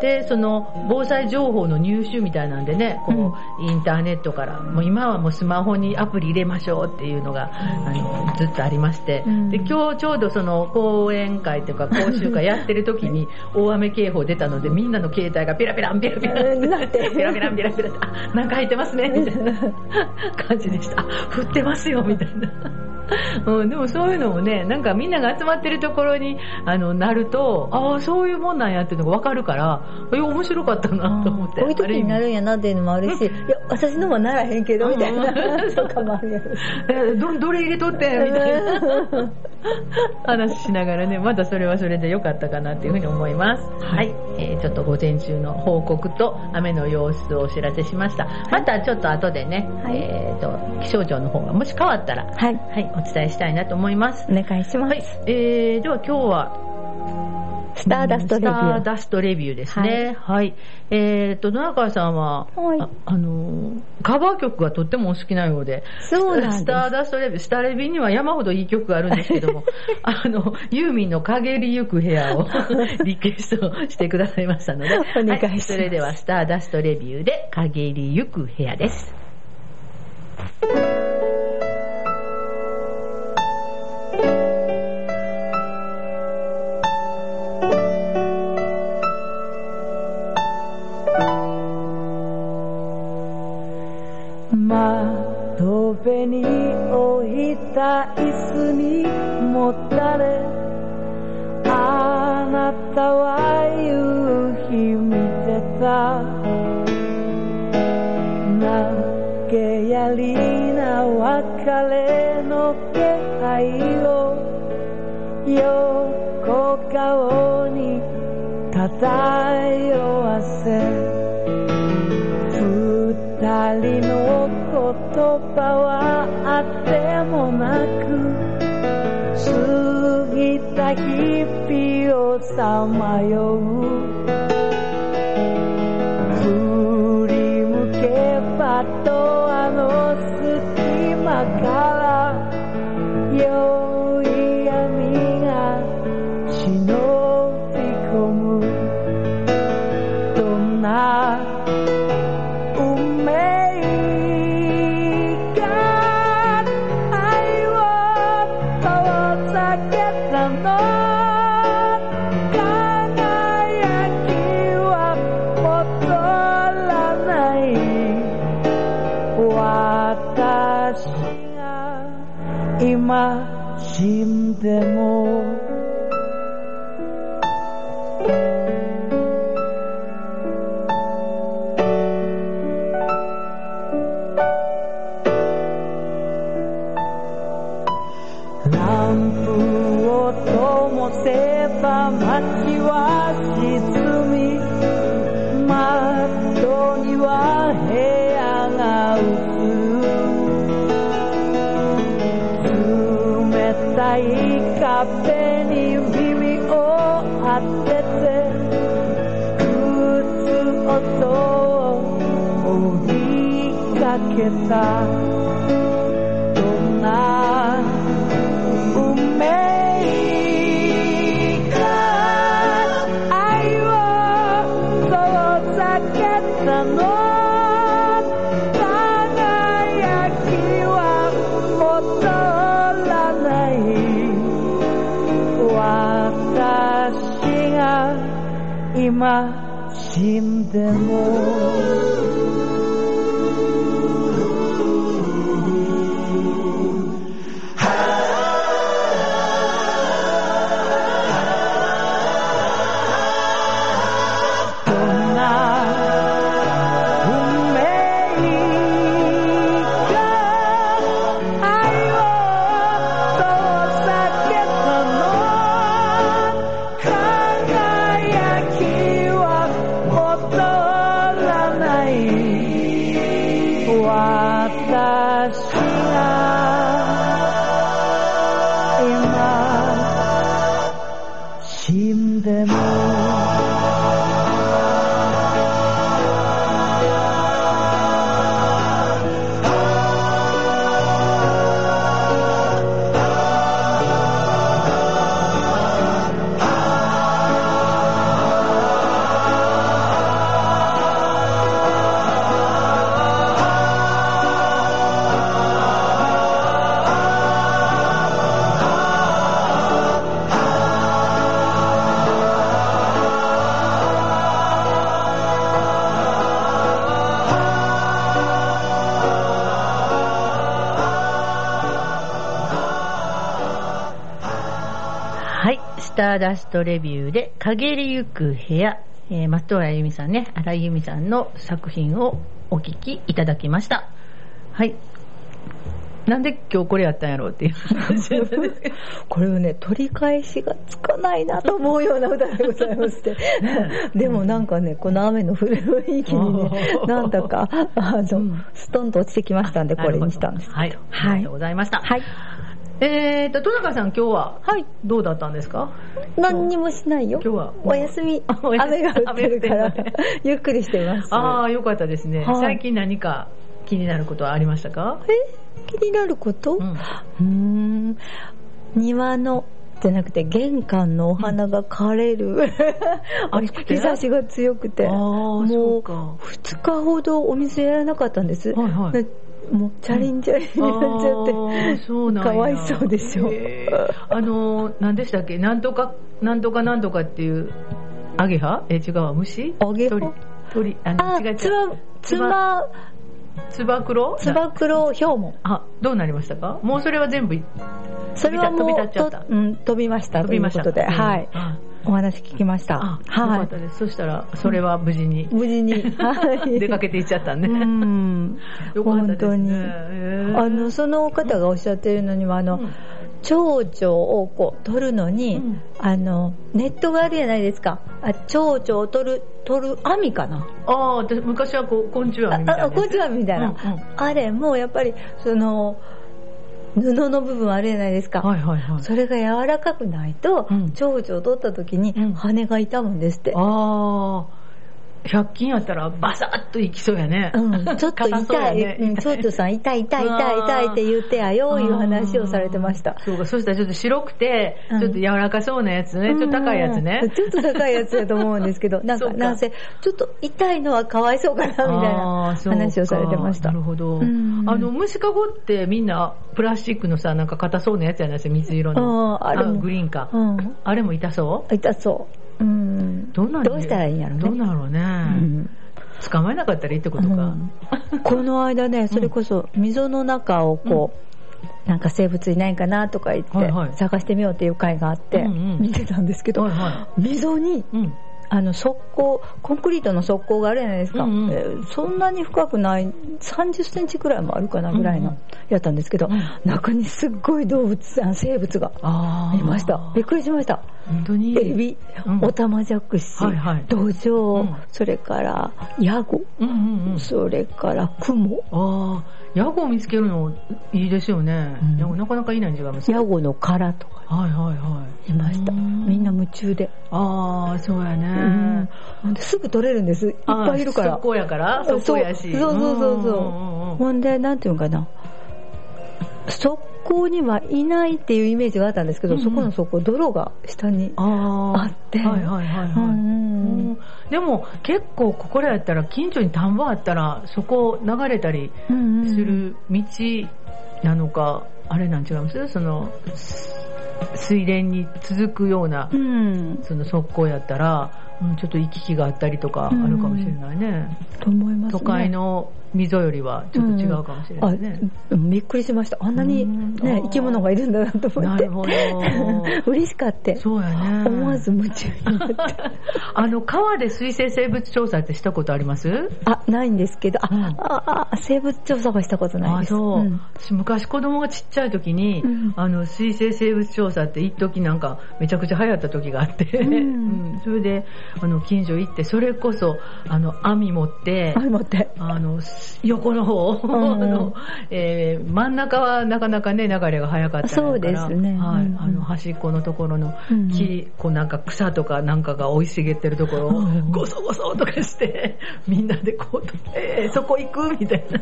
[SPEAKER 1] で、その、防災情報の入手みたいなんでね、こう、インターネットから、もう今はもうスマホにアプリ入れましょうっていうのが、あの、ずっとありまして、
[SPEAKER 2] うん。
[SPEAKER 1] で、今日ちょうどその、講演会というか講習会やってる時に、大雨警報出たので、みんなの携帯がピラピランピラピラン
[SPEAKER 2] うん。なって。
[SPEAKER 1] ピラピランピラピラって、あ、なんか入ってますね、みたいな感じでした。あ、降ってますよ、みたいな。うん、でもそういうのもね、なんかみんなが集まってるところに、あの、なると、ああ、そういうもんなんやっていうのがわかるから、いや、面白かったなと思って。
[SPEAKER 2] こういう時になるんやなっていうのもあるし、いや、私のもならへんけど、みたいな、
[SPEAKER 1] うん
[SPEAKER 2] とかもあるや
[SPEAKER 1] ど、どれ入れとってみたいな 話しながらね、またそれはそれで良かったかなっていうふうに思います。はい。えーちょっと午前中の報告と雨の様子をお知らせしました。またちょっと後でね、
[SPEAKER 2] はい
[SPEAKER 1] えっ、と、気象庁の方がもし変わったら、
[SPEAKER 2] はい。
[SPEAKER 1] はい、お伝えしたいなと思います。
[SPEAKER 2] お願いします。
[SPEAKER 1] はい。えー、では今日は、
[SPEAKER 2] スターダストレビュー。
[SPEAKER 1] スターダストレビューですね。はい。えっ、と、野中さんは、
[SPEAKER 2] はい
[SPEAKER 1] ああのー、カバー曲がとってもお好きなようで、
[SPEAKER 2] そうなんです
[SPEAKER 1] スターダストレビュー、スタレビには山ほどいい曲があるんですけども、あの、ユーミンの陰りゆく部屋を リクエストしてくださいましたので、
[SPEAKER 2] お願いします
[SPEAKER 1] はいそれではスターダストレビューで陰りゆく部屋です。
[SPEAKER 3] た椅子にもたれ。あなたは夕日見てた。投げやりな別れの気配を。横顔に漂わせ。二人の言葉はぎた日々かけたどんな運命が愛を遠ざけたの？輝きは戻らない。私が今死んでもはい。
[SPEAKER 1] スターダストレビューで、陰りゆく部屋、えー、松原由美さんね、荒井由美さんの作品をお聞きいただきました。はい。なんで今日これやったんやろうっていう話なんですけど。
[SPEAKER 2] これをね、取り返しがつかないなと思うような歌でございまして。でもなんかね、この雨の降る雰囲気にね、なんだか、あの、ストンと落ちてきましたんで、これにしたんです。
[SPEAKER 1] はい。あ
[SPEAKER 2] はい
[SPEAKER 1] りがとうございました。
[SPEAKER 2] はい。
[SPEAKER 1] えーと、戸中さん今日は
[SPEAKER 2] はい。
[SPEAKER 1] どうだったんですか？
[SPEAKER 2] 何にもしないよ。
[SPEAKER 1] 今日は
[SPEAKER 2] お休み。雨が降ってるから ゆっくりしてます。
[SPEAKER 1] ああ、よかったですね。
[SPEAKER 2] はい
[SPEAKER 1] 最近何か気になることはありましたか？
[SPEAKER 2] え？気になること、
[SPEAKER 1] う
[SPEAKER 2] うん。庭の、じゃなくて玄関のお花が枯れる。日差しが強くて。
[SPEAKER 1] あ
[SPEAKER 2] もう
[SPEAKER 1] うか。
[SPEAKER 2] 2日ほどお水やらなかったんです。
[SPEAKER 1] はいはい
[SPEAKER 2] でもうチャリンチャリンになっちゃって。
[SPEAKER 1] あーそうなんや。
[SPEAKER 2] かわいそうでしょ。
[SPEAKER 1] へー。あのー、何でしたっけ？なんとか、なんとかなんとかっていう、アゲハ？え、違うわ、虫？
[SPEAKER 2] アゲハ？
[SPEAKER 1] 鳥？鳥、あの、
[SPEAKER 2] あ
[SPEAKER 1] 違う違う。、
[SPEAKER 2] つば、つば、
[SPEAKER 1] つば九郎？
[SPEAKER 2] つば九郎ヒョウモン。
[SPEAKER 1] あ、どうなりましたか？もうそれは全部
[SPEAKER 2] それはもう、
[SPEAKER 1] 飛び立っちゃった。
[SPEAKER 2] とうん、飛びました
[SPEAKER 1] 飛びました
[SPEAKER 2] ということで、
[SPEAKER 1] うん
[SPEAKER 2] はい。
[SPEAKER 1] あ
[SPEAKER 2] お話聞きました。はい
[SPEAKER 1] かった。です。そしたら、それは無事に
[SPEAKER 2] 無事に、はい。
[SPEAKER 1] 出かけていっちゃったね。
[SPEAKER 2] うん。
[SPEAKER 1] よかったですね。
[SPEAKER 2] 本当にあの、その方がおっしゃってるのには、あの、
[SPEAKER 1] うん
[SPEAKER 2] 蝶々をこう取るのに、
[SPEAKER 1] うん
[SPEAKER 2] あの、ネットがあるじゃないですか。あ、蝶々を取る、取る網かな。
[SPEAKER 1] ああ、私昔はこう、昆虫網みたいなやつ。
[SPEAKER 2] ああこっちはみたいな、
[SPEAKER 1] うんうん
[SPEAKER 2] あれもやっぱりその布の部分あるじゃないですか、
[SPEAKER 1] はいはいはい。
[SPEAKER 2] それが柔らかくないと、
[SPEAKER 1] うん。
[SPEAKER 2] 蝶々を取った時に
[SPEAKER 1] うん。
[SPEAKER 2] 羽が痛むんですって、
[SPEAKER 1] ああ、100均やったらバサッと いきそうやね。
[SPEAKER 2] うん、ちょっと痛い、
[SPEAKER 1] ね
[SPEAKER 2] うん、蝶々さん痛い痛い痛い痛いって言ってやよいう話をされてました。
[SPEAKER 1] そうか、そしたらちょっと白くて、
[SPEAKER 2] うん
[SPEAKER 1] ちょっと柔らかそうなやつね、ちょっと高いやつね
[SPEAKER 2] うん。ちょっと高いやつだと思うんですけど、なんか、なんせ、ちょっと痛いのはかわいそうかな、みたい
[SPEAKER 1] あ
[SPEAKER 2] な話をされてました。
[SPEAKER 1] なるほど。
[SPEAKER 2] うん
[SPEAKER 1] あの、虫かごってみんなプラスチックのさ、なんか硬そうなやつやないですか、水色の。
[SPEAKER 2] あーあれも
[SPEAKER 1] グリーンか。
[SPEAKER 2] うん。
[SPEAKER 1] あれも痛そう？
[SPEAKER 2] 痛そう。うん。
[SPEAKER 1] どうなん
[SPEAKER 2] どうしたらいいんやろね。
[SPEAKER 1] どうなろうね。
[SPEAKER 2] うん
[SPEAKER 1] 捕まえなかったらいいってことか。
[SPEAKER 2] うん この間ね、それこそ溝の中をこう、なんか生物いないかなとか言って、探してみようっていう会があって、
[SPEAKER 1] うんうん
[SPEAKER 2] 見てたんですけど、
[SPEAKER 1] はいは
[SPEAKER 2] 溝に
[SPEAKER 1] い。うん。
[SPEAKER 2] あの側溝、コンクリートの側溝があるじゃないですか、
[SPEAKER 1] うんうん
[SPEAKER 2] えーそんなに深くない、30センチくらいもあるかなぐらいの
[SPEAKER 1] うんうん
[SPEAKER 2] やったんですけど、
[SPEAKER 1] うん
[SPEAKER 2] 中にすっごい動物、あ生物が。いました。びっくりしました。
[SPEAKER 1] 本当に？
[SPEAKER 2] エビ、
[SPEAKER 1] うん
[SPEAKER 2] オタマジャクシ、ドジョウ、
[SPEAKER 1] うん
[SPEAKER 2] それからヤゴ。それからクモ、
[SPEAKER 1] ああ、ヤゴを見つけるのいいですよね。
[SPEAKER 2] うん
[SPEAKER 1] ヤゴなかなかいないん違いますか
[SPEAKER 2] ヤゴの殻とか
[SPEAKER 1] はいはいはい
[SPEAKER 2] ました。
[SPEAKER 1] うん
[SPEAKER 2] みんな夢中で。
[SPEAKER 1] ああ、そうやね。
[SPEAKER 2] すぐ取れるんです。いっぱいいるから。
[SPEAKER 1] 速攻やから速攻やし。
[SPEAKER 2] そうそうそうそうほんで、なんていうのかな。側溝にはいないっていうイメージがあったんですけど、
[SPEAKER 1] うんうん
[SPEAKER 2] そこの側溝、泥が下に。
[SPEAKER 1] あ
[SPEAKER 2] って
[SPEAKER 1] でも結構ここらやったら近所に田んぼあったらそこ流れたり
[SPEAKER 2] うん
[SPEAKER 1] する道なのか、あれなん違います？そのす水田に続くような
[SPEAKER 2] うん。
[SPEAKER 1] その側溝やったら、うん、ちょっと行き来があったりとかあるかもしれないね。
[SPEAKER 2] と思いますね。
[SPEAKER 1] 都会の溝よりはちょっと違うかもしれないね。
[SPEAKER 2] あびっくりしました。あんなに
[SPEAKER 1] うんあ
[SPEAKER 2] ね、
[SPEAKER 1] ー
[SPEAKER 2] 生き物がいるんだなと思って。
[SPEAKER 1] なるほど
[SPEAKER 2] 嬉しかった。
[SPEAKER 1] そうやね。
[SPEAKER 2] 思わず夢中になって。
[SPEAKER 1] あの、川で水生生物調査ってしたことあります？
[SPEAKER 2] あ、ないんですけど、あ、
[SPEAKER 1] うん
[SPEAKER 2] ああ生物調査はしたことない
[SPEAKER 1] あ、
[SPEAKER 2] です。
[SPEAKER 1] そう、
[SPEAKER 2] ん
[SPEAKER 1] 私昔子供がちっちゃい時に、
[SPEAKER 2] うん
[SPEAKER 1] あの、水生生物調査って一時なんかめちゃくちゃ流行った時があって、
[SPEAKER 2] うん
[SPEAKER 1] うんそれで、あの、近所行って、それこそ、あの、網持って、
[SPEAKER 2] あ、待って。
[SPEAKER 1] あの、横の方、
[SPEAKER 2] ん。
[SPEAKER 1] あの、えー真ん中はなかなかね、流れが早かったから。
[SPEAKER 2] そうですね。
[SPEAKER 1] はい、
[SPEAKER 2] うん。
[SPEAKER 1] あの、端っこのところの
[SPEAKER 2] うん。
[SPEAKER 1] 木、こうなんか草とかなんかが生い茂ってるところを
[SPEAKER 2] うん、
[SPEAKER 1] ゴソゴソとかして、みんなでこう、えーそこ行くみたいな。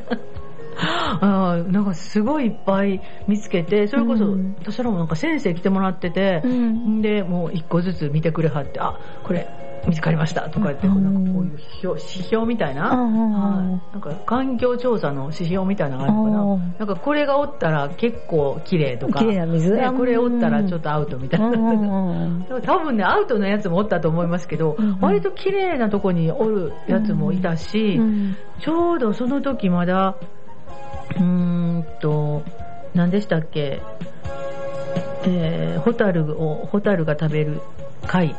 [SPEAKER 1] あーなんかすごいいっぱい見つけて、それこそ、
[SPEAKER 2] うん。
[SPEAKER 1] 私らもなんか先生来てもらってて、
[SPEAKER 2] うん。
[SPEAKER 1] で、もう一個ずつ見てくれはって、あ、これ見つかりましたとか言って、
[SPEAKER 2] うん
[SPEAKER 1] なんかこういう指標指標みたいな、はい。なんか環境調査の指標みたいなのがあるのかな。
[SPEAKER 2] うん
[SPEAKER 1] なんかこれがおったら結構綺麗とか、
[SPEAKER 2] 綺麗な水。
[SPEAKER 1] ねこれおったらちょっとアウトみたいな。多分ね、アウトのやつもおったと思いますけど、割と綺麗なとこにおるやつもいたし、
[SPEAKER 2] うん
[SPEAKER 1] ちょうどその時まだ、うーんと、何でしたっけ、えー、ホタルを、ホタルが食べる貝。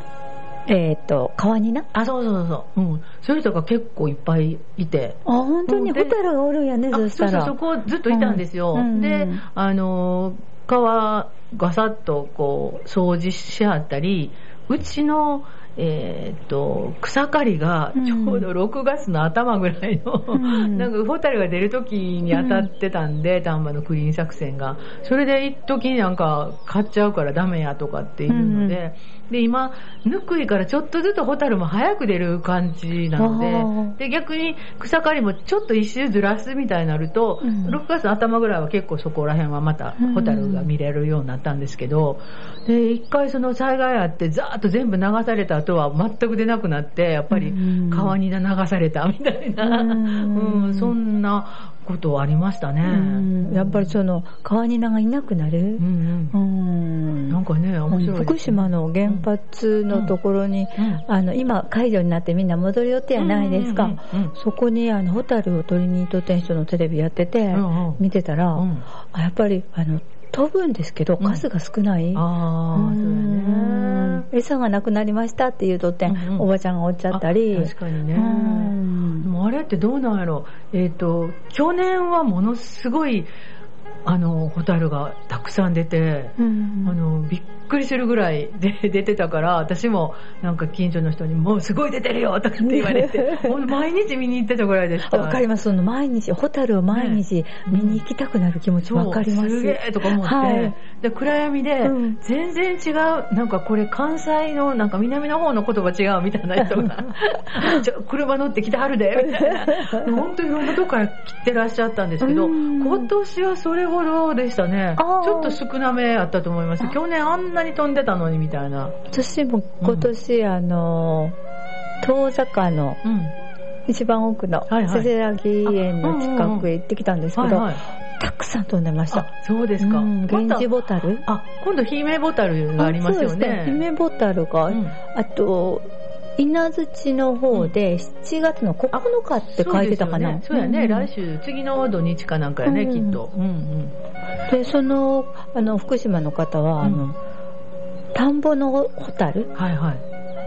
[SPEAKER 2] えっと、川にな？
[SPEAKER 1] あ、そうそうそうそう。うん。そういう人が結構いっぱいいて。
[SPEAKER 2] あ、本当に？
[SPEAKER 1] うんで
[SPEAKER 2] ホタルがおるんやね、
[SPEAKER 1] あ
[SPEAKER 2] そしたら。
[SPEAKER 1] そうそう、そこずっといたんですよ。
[SPEAKER 2] うん
[SPEAKER 1] で
[SPEAKER 2] うん、
[SPEAKER 1] あのー、川、ガサッとこう、掃除しはったり、うちのえーっと、草刈りがちょうど6月の頭ぐらいの、
[SPEAKER 2] うん
[SPEAKER 1] なんかホタルが出る時に当たってたんで、丹波のクリーン作戦が。それで一時なんか買っちゃうからダメやとかっていうので、で、今、ぬくいからちょっとずつホタルも早く出る感じなので、で、逆に草刈りもちょっと一周ずらすみたいになると、
[SPEAKER 2] うん。
[SPEAKER 1] 6月の頭ぐらいは結構そこら辺はまたホタルが見れるようになったんですけど、で、一回その災害あってザーッと全部流された後は全く出なくなって、やっぱり
[SPEAKER 2] うん。
[SPEAKER 1] 川に流されたみたいな、
[SPEAKER 2] うん。
[SPEAKER 1] うん、そんなことありましたね。
[SPEAKER 2] うん。やっぱりその川にがいなくなる？
[SPEAKER 1] うんなんかね、面白いね、
[SPEAKER 2] 福島の原発のところに、
[SPEAKER 1] うん。
[SPEAKER 2] あの今解除になってみんな戻る予定やないですか、そこにあのホタルを取りに行っとった人のテレビやってて、見てたら、やっぱりあの飛ぶんですけど
[SPEAKER 1] うん。
[SPEAKER 2] 数が少ない、
[SPEAKER 1] ああ、そうやね。
[SPEAKER 2] 餌がなくなりましたって言うとって、おばちゃんがおっちゃったり。
[SPEAKER 1] あ確かにね。もあれってどうなんやろ。えっ、と、去年はものすごい、あの、ホタルがたくさん出て、
[SPEAKER 2] うん
[SPEAKER 1] あの、びっくりするぐらい で出てたから、私もなんか近所の人にもうすごい出てるよとかって言われて、毎日見に行ってたぐらいでした。
[SPEAKER 2] わかります。その毎日、ホタルを毎日見に行きたくなる気持ちわかります。
[SPEAKER 1] そうすげえとか思って、
[SPEAKER 2] はい
[SPEAKER 1] で暗闇で
[SPEAKER 2] うん。
[SPEAKER 1] 全然違う、なんかこれ関西のなんか南の方の言葉違うみたいな人が ちょ車乗って来てはるでみたいな。本当にいろんなとこから来てらっしゃったんですけど
[SPEAKER 2] うん。
[SPEAKER 1] 今年はそれほどでしたね。ちょっと少なめあったと思います。去年あんなに飛んでたのにみたいな。
[SPEAKER 2] 私も今年、あの、遠坂の
[SPEAKER 1] うん。
[SPEAKER 2] 一番奥のせせらぎ園の近くへ行ってきたんですけど、たくさん飛んでました
[SPEAKER 1] あ。そうですか、
[SPEAKER 2] うん、源氏ボタル？
[SPEAKER 1] あ今度姫ボタルがありますよ
[SPEAKER 2] そうです
[SPEAKER 1] ね
[SPEAKER 2] 姫ボタルが、
[SPEAKER 1] うん
[SPEAKER 2] あと、稲槌の方で7月の9日って書いてたかな？
[SPEAKER 1] そうですよね。そうやね。
[SPEAKER 2] ん
[SPEAKER 1] 来週、次の土日かなんかやね、
[SPEAKER 2] うん
[SPEAKER 1] きっと。うんうん。
[SPEAKER 2] で、その、あの、福島の方は、あ
[SPEAKER 1] うん
[SPEAKER 2] の、田んぼのホタル？
[SPEAKER 1] はいはい。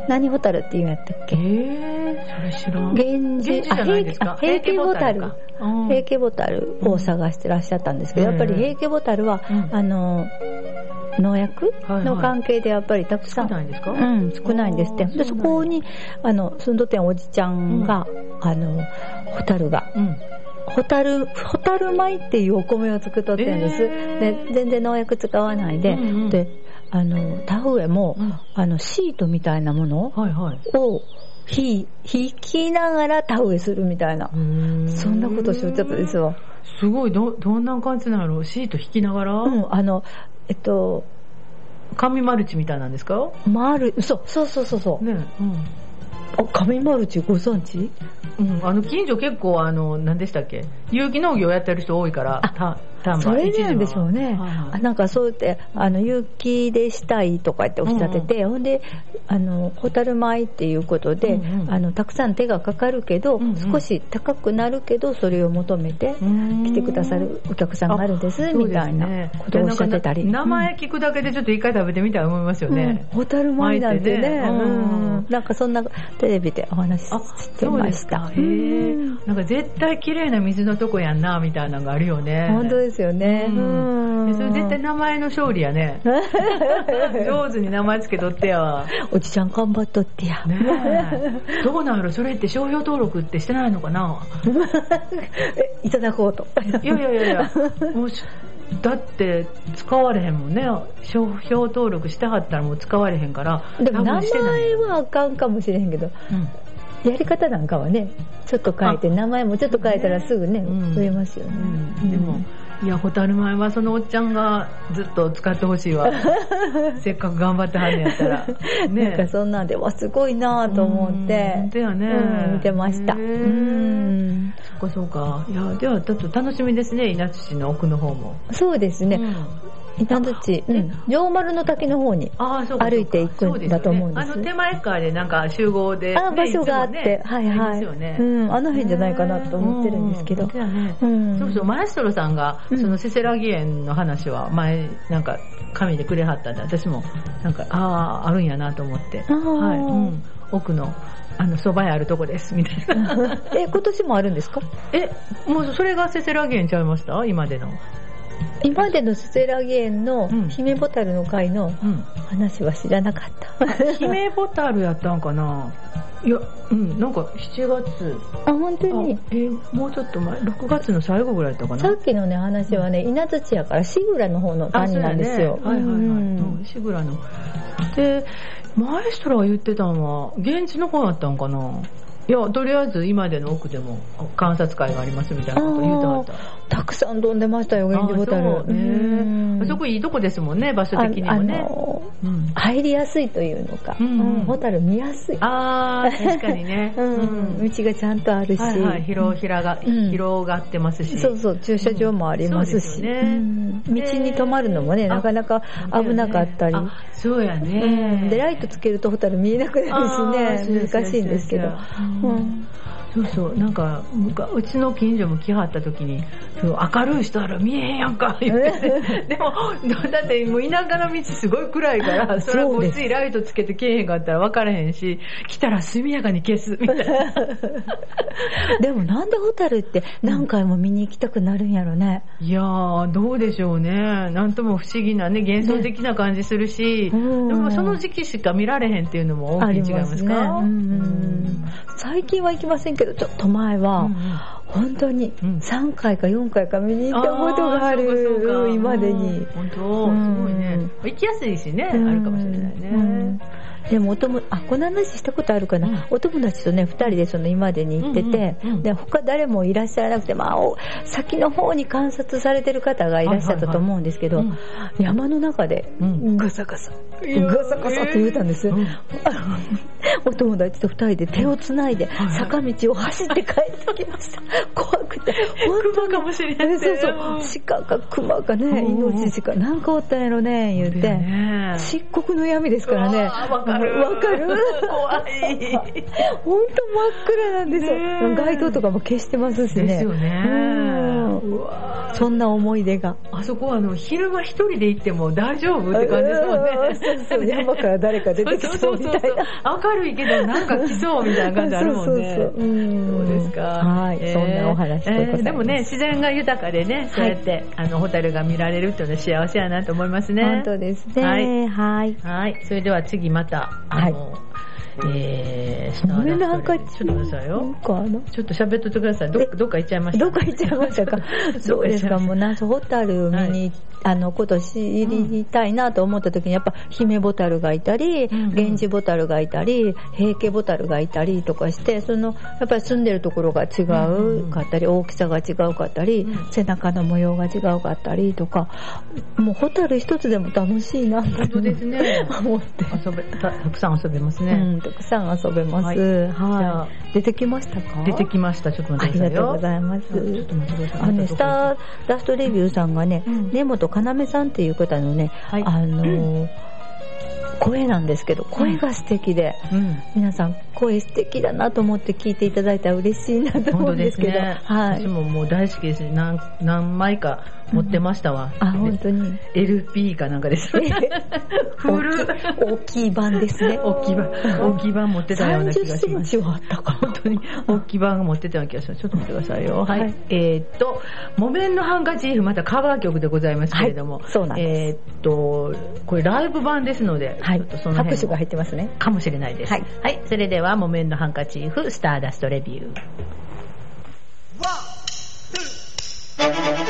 [SPEAKER 2] 何ホタルって言うんやったっ
[SPEAKER 1] え
[SPEAKER 2] け
[SPEAKER 1] ー、それ知らん。
[SPEAKER 2] 源氏、あ平家ボタル
[SPEAKER 1] 平家ボタル
[SPEAKER 2] を探してらっしゃったんですけど、
[SPEAKER 1] うん。
[SPEAKER 2] やっぱり平家ボタルは、
[SPEAKER 1] うん。
[SPEAKER 2] あの、農薬？
[SPEAKER 1] はいはい。
[SPEAKER 2] の関係でやっぱりたくさん、
[SPEAKER 1] 少ないんですか？
[SPEAKER 2] うん、少ないんですって。で、
[SPEAKER 1] そ
[SPEAKER 2] こに、あの、住んどってんおじちゃんが、あの、ホタルが、
[SPEAKER 1] うん。
[SPEAKER 2] ホタル、ホタル米っていうお米を作っとってんです。
[SPEAKER 1] えー。
[SPEAKER 2] で、全然農薬使わないで、
[SPEAKER 1] うんうん
[SPEAKER 2] で、あの、田植えも、
[SPEAKER 1] うん。
[SPEAKER 2] あの、シートみたいなもの
[SPEAKER 1] はいはい。
[SPEAKER 2] 引きながら田植えするみたいな。そんなことしよっちゃったですわ。
[SPEAKER 1] すごい、ど、どんな感じなの？シート引きながら、
[SPEAKER 2] うん、あの、えっと、
[SPEAKER 1] 紙マルチみたいなんですか？
[SPEAKER 2] マル、そう、そうそうそう。そう。
[SPEAKER 1] ねうん。
[SPEAKER 2] あ、紙マルチ？ご存知？
[SPEAKER 1] うん、あの、近所結構、あの、何でしたっけ？有機農業やってる人多いから、
[SPEAKER 2] あ
[SPEAKER 1] た、丹波
[SPEAKER 2] それなんでしょうね。
[SPEAKER 1] ははい。
[SPEAKER 2] なんかそうやって、あの、有機でしたいとかっておっしゃってて、ほんで、あの、ホタル米っていうことで、
[SPEAKER 1] うんうん。
[SPEAKER 2] あの、たくさん手がかかるけど、
[SPEAKER 1] うんうん。
[SPEAKER 2] 少し高くなるけど、それを求めて
[SPEAKER 1] うん。
[SPEAKER 2] 来てくださるお客さんがあるんです、
[SPEAKER 1] あ
[SPEAKER 2] みたいなことをおっしゃってたり。
[SPEAKER 1] 名前聞くだけでちょっと一回食べてみたいと思いますよ
[SPEAKER 2] うん。
[SPEAKER 1] ね。
[SPEAKER 2] ホタル米なんてね、
[SPEAKER 1] ね。うん。
[SPEAKER 2] うん。なんかそんなテレビでお話してました。
[SPEAKER 1] へ
[SPEAKER 2] うん。
[SPEAKER 1] え。なんか絶対綺麗な水のとこやんな、みたいなのがあるよね。
[SPEAKER 2] 本当ですよね。
[SPEAKER 1] うん。
[SPEAKER 2] うん
[SPEAKER 1] それ絶対名前の勝利やね。上手に名前つけとってやわ。
[SPEAKER 2] おじちゃん頑張っとってや。
[SPEAKER 1] ねえ。どうなるそれって商標登録ってしてないのかな？
[SPEAKER 2] え、いただこうと。
[SPEAKER 1] いやいやいやいや、もうしだって使われへんもんね。商標登録してはったらもう使われへんから。
[SPEAKER 2] でも名前はあかんかもしれへんけど、
[SPEAKER 1] うん
[SPEAKER 2] やり方なんかはね、ちょっと変えて、名前もちょっと変えたらすぐね、
[SPEAKER 1] うん
[SPEAKER 2] 増えますよね。
[SPEAKER 1] うんでも、いや、ホタル前はそのおっちゃんがずっと使ってほしいわ。せっかく頑張ってはんねやったら。
[SPEAKER 2] なんかそんなんで、わ、すごいなぁと思って
[SPEAKER 1] うん本当、やね。
[SPEAKER 2] うん見てました。うん
[SPEAKER 1] そっかそうか。いや、ではちょっと楽しみですね、稲津市の奥の方も。
[SPEAKER 2] そうですね。
[SPEAKER 1] うん
[SPEAKER 2] 稲槌、うん。上丸の滝の方に。歩いていくんだと思うんです
[SPEAKER 1] そうよねあの手前側でなんか集合で、
[SPEAKER 2] あ、
[SPEAKER 1] ね
[SPEAKER 2] 場所があって、
[SPEAKER 1] ね
[SPEAKER 2] はいはい。
[SPEAKER 1] すよね。
[SPEAKER 2] うん、あの辺じゃないかなと思ってるんですけど
[SPEAKER 1] うん。そうそう、マエストロさんが、
[SPEAKER 2] うん
[SPEAKER 1] そのせせらぎ園の話は前、なんか、紙でくれはったんで、私も、なんか、ああ、あるんやなと思って。はい。うん。奥の、あの、蕎麦屋あるとこです、みたいな。
[SPEAKER 2] え、今年もあるんですか？
[SPEAKER 1] え、もうそれがせせらぎ園ちゃいました？今での。
[SPEAKER 2] 今までのステラギ園の
[SPEAKER 1] うん
[SPEAKER 2] 姫ボタルの会の
[SPEAKER 1] うん。
[SPEAKER 2] 話は知らなかった。
[SPEAKER 1] 姫ボタルやったんかな？いや、うん、なんか7月。
[SPEAKER 2] あ、本当
[SPEAKER 1] あ
[SPEAKER 2] に。
[SPEAKER 1] えーもうちょっと前、6月の最後ぐらいやったかな？
[SPEAKER 2] さっきのね、話はね、稲槌やからシグラの方の谷なんですよ。
[SPEAKER 1] ねはいはいはい。
[SPEAKER 2] うん
[SPEAKER 1] うん、シグラの。で、マエストラが言ってたのは、現地の方やったんかな？いや、とりあえず今での奥でも観察会がありますみたいなこと言うてはった。
[SPEAKER 2] たくさん飛んでましたよ、源氏ボタル。
[SPEAKER 1] あそうね。あそこいいとこですもんね、場所的にもね。うん。
[SPEAKER 2] 入りやすいというのか、
[SPEAKER 1] うん。うん
[SPEAKER 2] うんホタル見やすい。
[SPEAKER 1] あー、確かにね。
[SPEAKER 2] うん、道がちゃんとあるし、
[SPEAKER 1] はいはい、広広が、
[SPEAKER 2] うん。
[SPEAKER 1] 広がってますし。
[SPEAKER 2] そうそう、駐車場もありますし、
[SPEAKER 1] ね。
[SPEAKER 2] うん。道に止まるのもね、
[SPEAKER 1] あ
[SPEAKER 2] なかなか危なかったり、
[SPEAKER 1] あそうや
[SPEAKER 2] う
[SPEAKER 1] ね。
[SPEAKER 2] ん。で、ライトつけるとホタル見えなくなるしね、難しいんですけど。嗯。
[SPEAKER 1] そうそう、なんか、うちの近所も来はった時に、そう明るい人あら見えへんやんか、言ってて。でも、だってもう田舎の道すごい暗いから、それはごっついライトつけてけえへんかったら分からへんし、来たら速やかに消す、みたいな。
[SPEAKER 2] でもなんでホタルって何回も見に行きたくなるんやろね。
[SPEAKER 1] いやー、どうでしょうね。なんとも不思議なね、幻想的な感じするし、
[SPEAKER 2] うん
[SPEAKER 1] でもその時期しか見られへんっていうのも大きい違いますか？
[SPEAKER 2] うんうん最近は行きませんけど、ちょっと前は、本当に
[SPEAKER 1] うん
[SPEAKER 2] 3回か4回か見に行ったことがある、今でに。
[SPEAKER 1] うん本当、すごいね。行きやすいしね、あるかもしれないね。
[SPEAKER 2] うんでもお友あこの話したことあるかな、
[SPEAKER 1] うん。
[SPEAKER 2] お友達とね2人でその今でに行ってて、
[SPEAKER 1] うんうんうん
[SPEAKER 2] で他誰もいらっしゃらなくて、まあ、お先の方に観察されてる方がいらっしゃったと思うんですけど、
[SPEAKER 1] はいはい
[SPEAKER 2] 山の中で
[SPEAKER 1] うん。
[SPEAKER 2] ガサガサ、ガサガサって言うたんです、
[SPEAKER 1] うん。
[SPEAKER 2] お友達と2人で手をつないで
[SPEAKER 1] はい
[SPEAKER 2] 坂道を走って帰ってきました。怖くて。本当
[SPEAKER 1] 熊かもしれない。
[SPEAKER 2] そうそう。鹿か熊かねイノシシかなんかおったんやろね言って、
[SPEAKER 1] ね。
[SPEAKER 2] 漆黒の闇ですからね。
[SPEAKER 1] る。
[SPEAKER 2] わかる
[SPEAKER 1] 怖い。
[SPEAKER 2] 本当真っ暗なんですよ街灯とかも消してますしね。
[SPEAKER 1] ですよね。
[SPEAKER 2] うそんな思い出が。
[SPEAKER 1] あそこはあの、昼間一人で行っても大丈夫って感じですもんね。
[SPEAKER 2] そうそう、山から誰か出てきそうみたいな。
[SPEAKER 1] 明るいけどなんか来そうみたいな感じあるもんね。
[SPEAKER 2] そうそうそううん
[SPEAKER 1] そうですか。
[SPEAKER 2] はい
[SPEAKER 1] えー
[SPEAKER 2] そんなお話でございます
[SPEAKER 1] えーでもね、自然が豊かでね、そうやって、あの、ホタルが見られるっていうのは幸せやなと思いますね。
[SPEAKER 2] 本当ですね。
[SPEAKER 1] はい
[SPEAKER 2] はい。
[SPEAKER 1] はい。それでは次また、あの、えー、スターダストで
[SPEAKER 2] なんか、
[SPEAKER 1] ちょっと待ってくださいよ。ちょっと喋っとってください。どっか行っちゃいました。
[SPEAKER 2] どっか行っちゃいましたか どうですかもう那須ホタル見に、
[SPEAKER 1] はい
[SPEAKER 2] あの、こと知りたいなと思った時に、やっぱ、姫ボタルがいたり、源氏ボタルがいたり、平家ボタルがいたりとかして、その、やっぱり住んでるところが違うかったり、大きさが違うかったり、
[SPEAKER 1] うん
[SPEAKER 2] 背中の模様が違うかったりとか、もうホタル一つでも楽しいなって
[SPEAKER 1] 本当ですね。
[SPEAKER 2] 思って。
[SPEAKER 1] 遊べた、たくさん遊べますね。
[SPEAKER 2] うん、たくさん遊べます。
[SPEAKER 1] はい
[SPEAKER 2] はい。出てきましたか？
[SPEAKER 1] 出てきました。ちょっと待ってくださいよ。
[SPEAKER 2] ありがとうございます。
[SPEAKER 1] ちょっと待ってください。
[SPEAKER 2] あのね、スターダストレビューさんがね、
[SPEAKER 1] うん
[SPEAKER 2] 根本要さんっていう方のね、
[SPEAKER 1] はい。
[SPEAKER 2] あのー 声なんですけど、声が素敵で、
[SPEAKER 1] うん。
[SPEAKER 2] 皆さん声素敵だなと思って聞いていただいたら嬉しいなと思うんでけど、
[SPEAKER 1] ね。
[SPEAKER 2] はい。
[SPEAKER 1] 私ももう大好きです。何、何枚か持ってましたわ。
[SPEAKER 2] あ、本当に。
[SPEAKER 1] LP かなんかです。フル。
[SPEAKER 2] 大きい版ですね。
[SPEAKER 1] 大きい版、大きい版持ってたような気
[SPEAKER 2] 30
[SPEAKER 1] がします。
[SPEAKER 2] センあったかな。
[SPEAKER 1] 本当に大きい版が持ってたような気がします。ちょっと待ってくださいよ。はい。
[SPEAKER 2] はい
[SPEAKER 1] えーっと、木綿のハンカチーフ、またカバー曲でございますけれども。
[SPEAKER 2] はいそうなんです
[SPEAKER 1] えーっと、これライブ版ですので、
[SPEAKER 2] はい拍手が入ってますね。
[SPEAKER 1] かもしれないです。
[SPEAKER 2] はい。
[SPEAKER 1] はい。それでは、木綿のハンカチーフ、スターダストレビュー。
[SPEAKER 3] 恋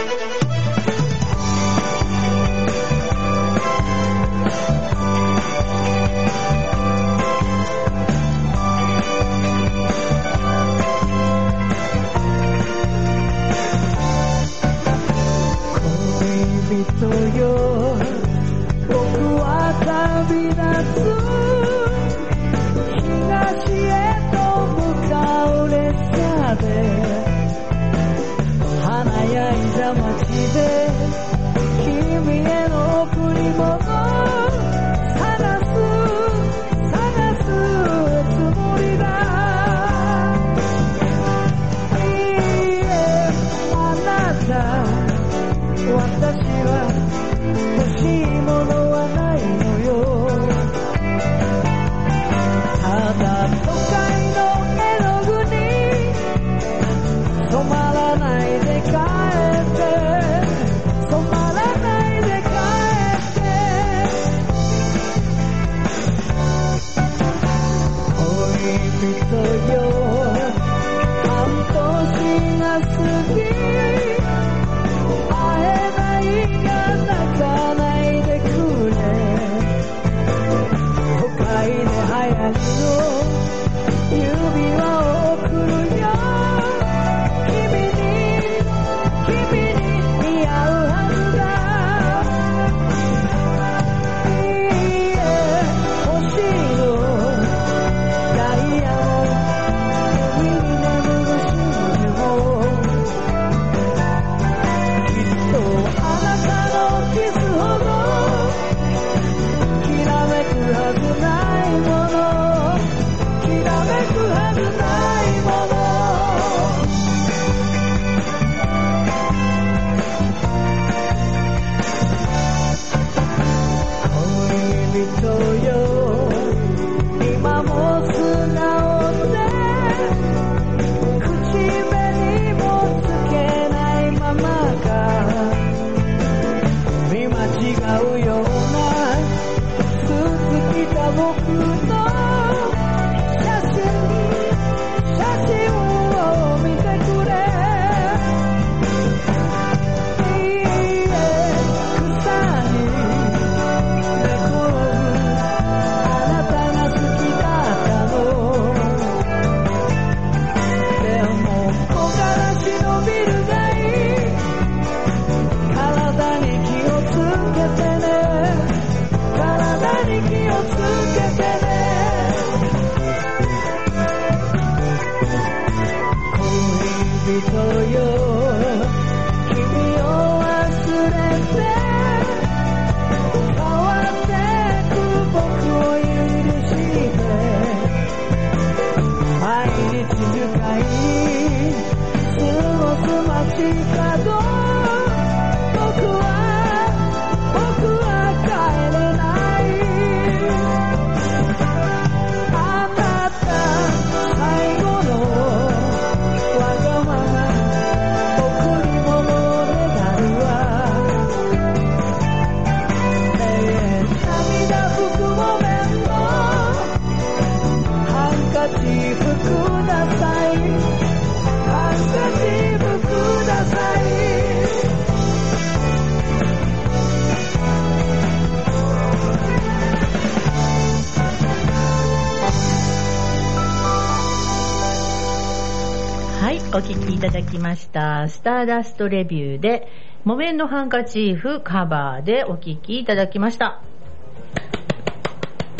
[SPEAKER 1] トレビューで、木綿のハンカチーフカバーでお聴きいただきました。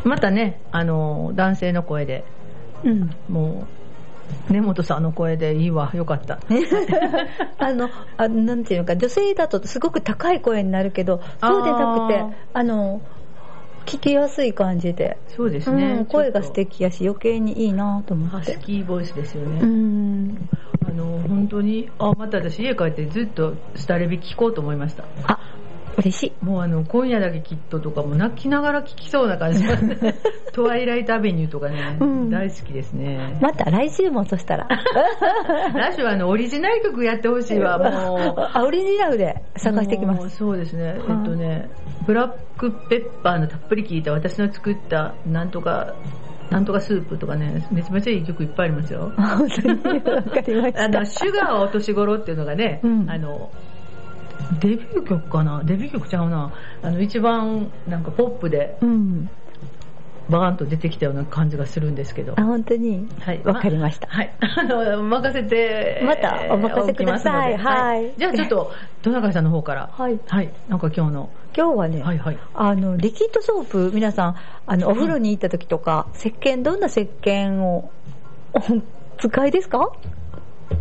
[SPEAKER 1] またね、あの、男性の声で、
[SPEAKER 2] うん。
[SPEAKER 1] もう、根本さんの声でいいわ、よかった。
[SPEAKER 2] あの、あなんていうのか、女性だとすごく高い声になるけど、そうでなくて
[SPEAKER 1] あ
[SPEAKER 2] の、聞きやすい感じで、
[SPEAKER 1] そうですね。
[SPEAKER 2] うん、声が素敵やし余計にいいなと思
[SPEAKER 1] ハス
[SPEAKER 2] って。
[SPEAKER 1] キーボイスですよね。
[SPEAKER 2] うん。
[SPEAKER 1] あの、本当に、あ、また私家帰ってずっとスタレビ聞こうと思いました。
[SPEAKER 2] あ、嬉しい。
[SPEAKER 1] もうあの、今夜だけきっととかも泣きながら聞きそうな感じますね。トワイライトアベニューとかね、
[SPEAKER 2] うん
[SPEAKER 1] 大好きですね。
[SPEAKER 2] また来週もそしたら。
[SPEAKER 1] ラッシュはあの、オリジナル曲やってほしいわ、もう。
[SPEAKER 2] あ、オリジナルで探してきます。
[SPEAKER 1] そうですね。
[SPEAKER 2] はい
[SPEAKER 1] えっとね、ブラックペッパーのたっぷり効いた私の作ったなんとか、なんとかスープとかね、めちゃめちゃいい曲いっぱいありますよ。
[SPEAKER 2] あ本当に？わかりました。
[SPEAKER 1] あの、シュガーはお年頃っていうのがね、
[SPEAKER 2] うん
[SPEAKER 1] あの、デビュー曲かな？デビュー曲ちゃうな。あの、一番なんかポップで
[SPEAKER 2] うん。
[SPEAKER 1] バーンと出てきたような感じがするんですけど
[SPEAKER 2] あ、。本当に？
[SPEAKER 1] はい。
[SPEAKER 2] わかりました。
[SPEAKER 1] はい。あの、任せて、
[SPEAKER 2] またお任せくださいはい
[SPEAKER 1] じゃあちょっと、トナカイさんの方から。
[SPEAKER 2] はい。
[SPEAKER 1] はい。なんか今日の。
[SPEAKER 2] 今日はね、
[SPEAKER 1] はいはい。
[SPEAKER 2] あの、リキッドソープ、皆さん、あの、お風呂に行った時とか、石鹸、どんな石鹸を、お使いですか？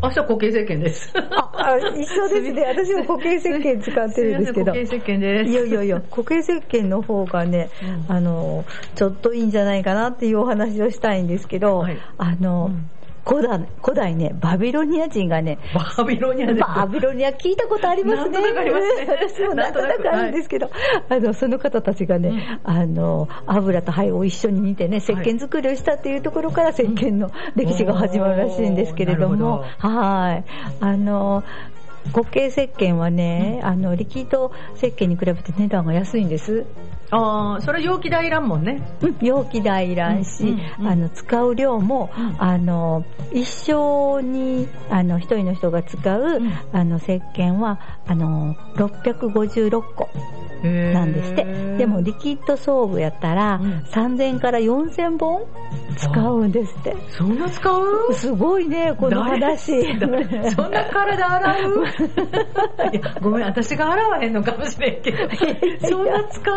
[SPEAKER 1] 明日固形石鹸です。
[SPEAKER 2] あ、あ一緒ですね。私も固形石鹸使ってるんですけど。
[SPEAKER 1] 固形石鹸です。
[SPEAKER 2] いやいやいや、固形石鹸の方がね、
[SPEAKER 1] うん
[SPEAKER 2] あの、ちょっといいんじゃないかなっていうお話をしたいんですけど、
[SPEAKER 1] はい
[SPEAKER 2] あの、
[SPEAKER 1] うん
[SPEAKER 2] 古代、古代ね、バビロニア人がね、
[SPEAKER 1] バビロニアです。
[SPEAKER 2] バビロニア聞いたことありますね。
[SPEAKER 1] すね。
[SPEAKER 2] 私もなんとなくあるんですけど、あの、その方たちがね、あの、油と灰を一緒に煮てね、石鹸作りをしたっていうところから石鹸の歴史が始まるらしいんですけれども、はい。あの、固形石鹸はね、あの、リキッド石鹸に比べて値段が安いんです。
[SPEAKER 1] ああ、それ容器代いらんもんね。
[SPEAKER 2] うん容器代いらんし、
[SPEAKER 1] うんうんうん
[SPEAKER 2] あの、使う量も、
[SPEAKER 1] うん
[SPEAKER 2] あの、一生に、あの、一人の人が使う、
[SPEAKER 1] ん
[SPEAKER 2] あの、石鹸は、あの、656個なんですって。でも、リキッドソープやったら、
[SPEAKER 1] うん
[SPEAKER 2] 3000から4000本使うんですって。
[SPEAKER 1] そんな使う？
[SPEAKER 2] すごいね、この話。
[SPEAKER 1] 誰そんな体洗ういや、ごめん、私が洗わへんのかもしれんけど。そんな使う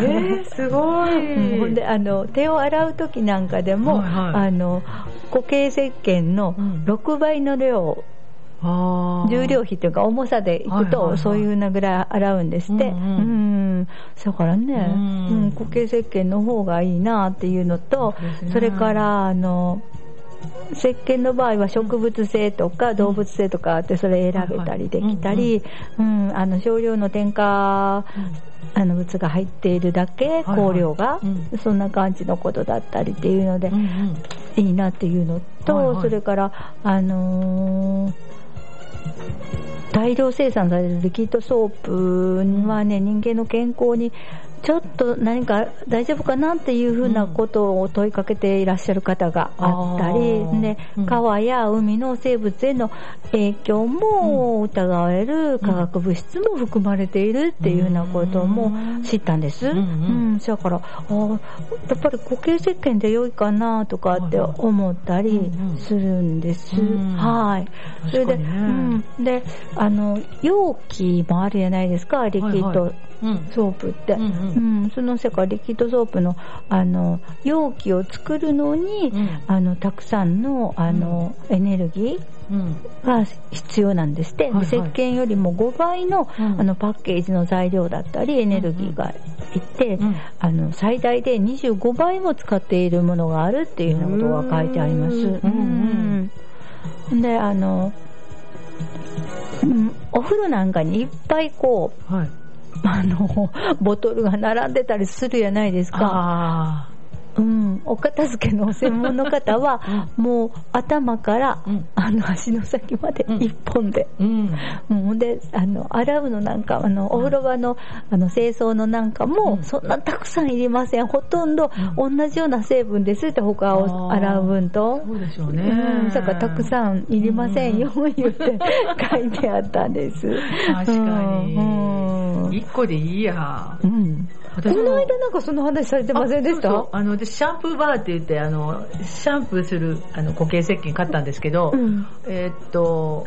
[SPEAKER 1] えー、すごい。
[SPEAKER 2] うんほんで、あの、手を洗う時なんかでも、
[SPEAKER 1] はいはい。
[SPEAKER 2] あの、固形石鹸の
[SPEAKER 1] うん。
[SPEAKER 2] 6倍の量、重量比というか重さでいくと、そういうなぐらい洗うんですって。だからね、
[SPEAKER 1] う
[SPEAKER 2] うんん、固形石鹸の方がいいなっていうのと
[SPEAKER 1] そ
[SPEAKER 2] れから、あの、石鹸の場合は植物性とか動物性とかあってそれ選べたりできたり、うん、あの少量の添加あの物が入っているだけ、
[SPEAKER 1] はい
[SPEAKER 2] 香料が、
[SPEAKER 1] うん。
[SPEAKER 2] そんな感じのことだったりっていうので、いいなっていうのと、それから、あのー大量生産されるリキッドソープはね、人間の健康にちょっと何か大丈夫かなっていうふうなことを問いかけていらっしゃる方があったり、
[SPEAKER 1] うん。
[SPEAKER 2] 川や海の生物への影響も疑われる化学物質も含まれているっていうようなことも知ったんです。
[SPEAKER 1] うんうん。
[SPEAKER 2] うん、だから、あーやっぱり固形石鹸で良いかなとかって思ったりするんです。
[SPEAKER 1] うん。
[SPEAKER 2] はい。それで、うん。で、あの、容器もあるじゃないですか、リキッド。
[SPEAKER 1] はいはいうん。
[SPEAKER 2] ソープって。
[SPEAKER 1] うんうん。
[SPEAKER 2] うん、その世界リキッドソープの、あの、容器を作るのに、
[SPEAKER 1] うん。
[SPEAKER 2] あの、たくさんの、あの、エネルギー
[SPEAKER 1] うん。
[SPEAKER 2] が必要なんですって、で
[SPEAKER 1] はいはい。
[SPEAKER 2] 石鹸よりも5倍の,、
[SPEAKER 1] うん。
[SPEAKER 2] あのパッケージの材料だったりエネルギーがいって、
[SPEAKER 1] うん。
[SPEAKER 2] あの最大で25倍も使っているものがあるっていうようなことが書いてあります。
[SPEAKER 1] うん。
[SPEAKER 2] うん。であの、うんお風呂なんかにいっぱいこう
[SPEAKER 1] はい。
[SPEAKER 2] あのボトルが並んでたりするやないですか。
[SPEAKER 1] あ
[SPEAKER 2] うん、お片付けの専門の方は、もう頭から、
[SPEAKER 1] うん
[SPEAKER 2] あの足の先まで
[SPEAKER 1] うん
[SPEAKER 2] 一本で、
[SPEAKER 1] あ。うん。
[SPEAKER 2] うん、であの洗うのなんかあのお風呂場のあの清掃のなんかも、
[SPEAKER 1] うん
[SPEAKER 2] そんなたくさんいりませんほとんど同じような成分ですって他を洗う分と。
[SPEAKER 1] そうでしょうね。
[SPEAKER 2] うん、だからたくさんいりませんよ、言って書いてあったんです。
[SPEAKER 1] 確かに
[SPEAKER 2] うん。
[SPEAKER 1] 一個でいいや。
[SPEAKER 2] うん
[SPEAKER 1] 私も。
[SPEAKER 2] の間なんかその話されてませんでした？
[SPEAKER 1] あの、私、シャンプーバーって言って、あの、シャンプーする、あの、固形石鹸買ったんですけど、
[SPEAKER 2] うん。
[SPEAKER 1] えーっと、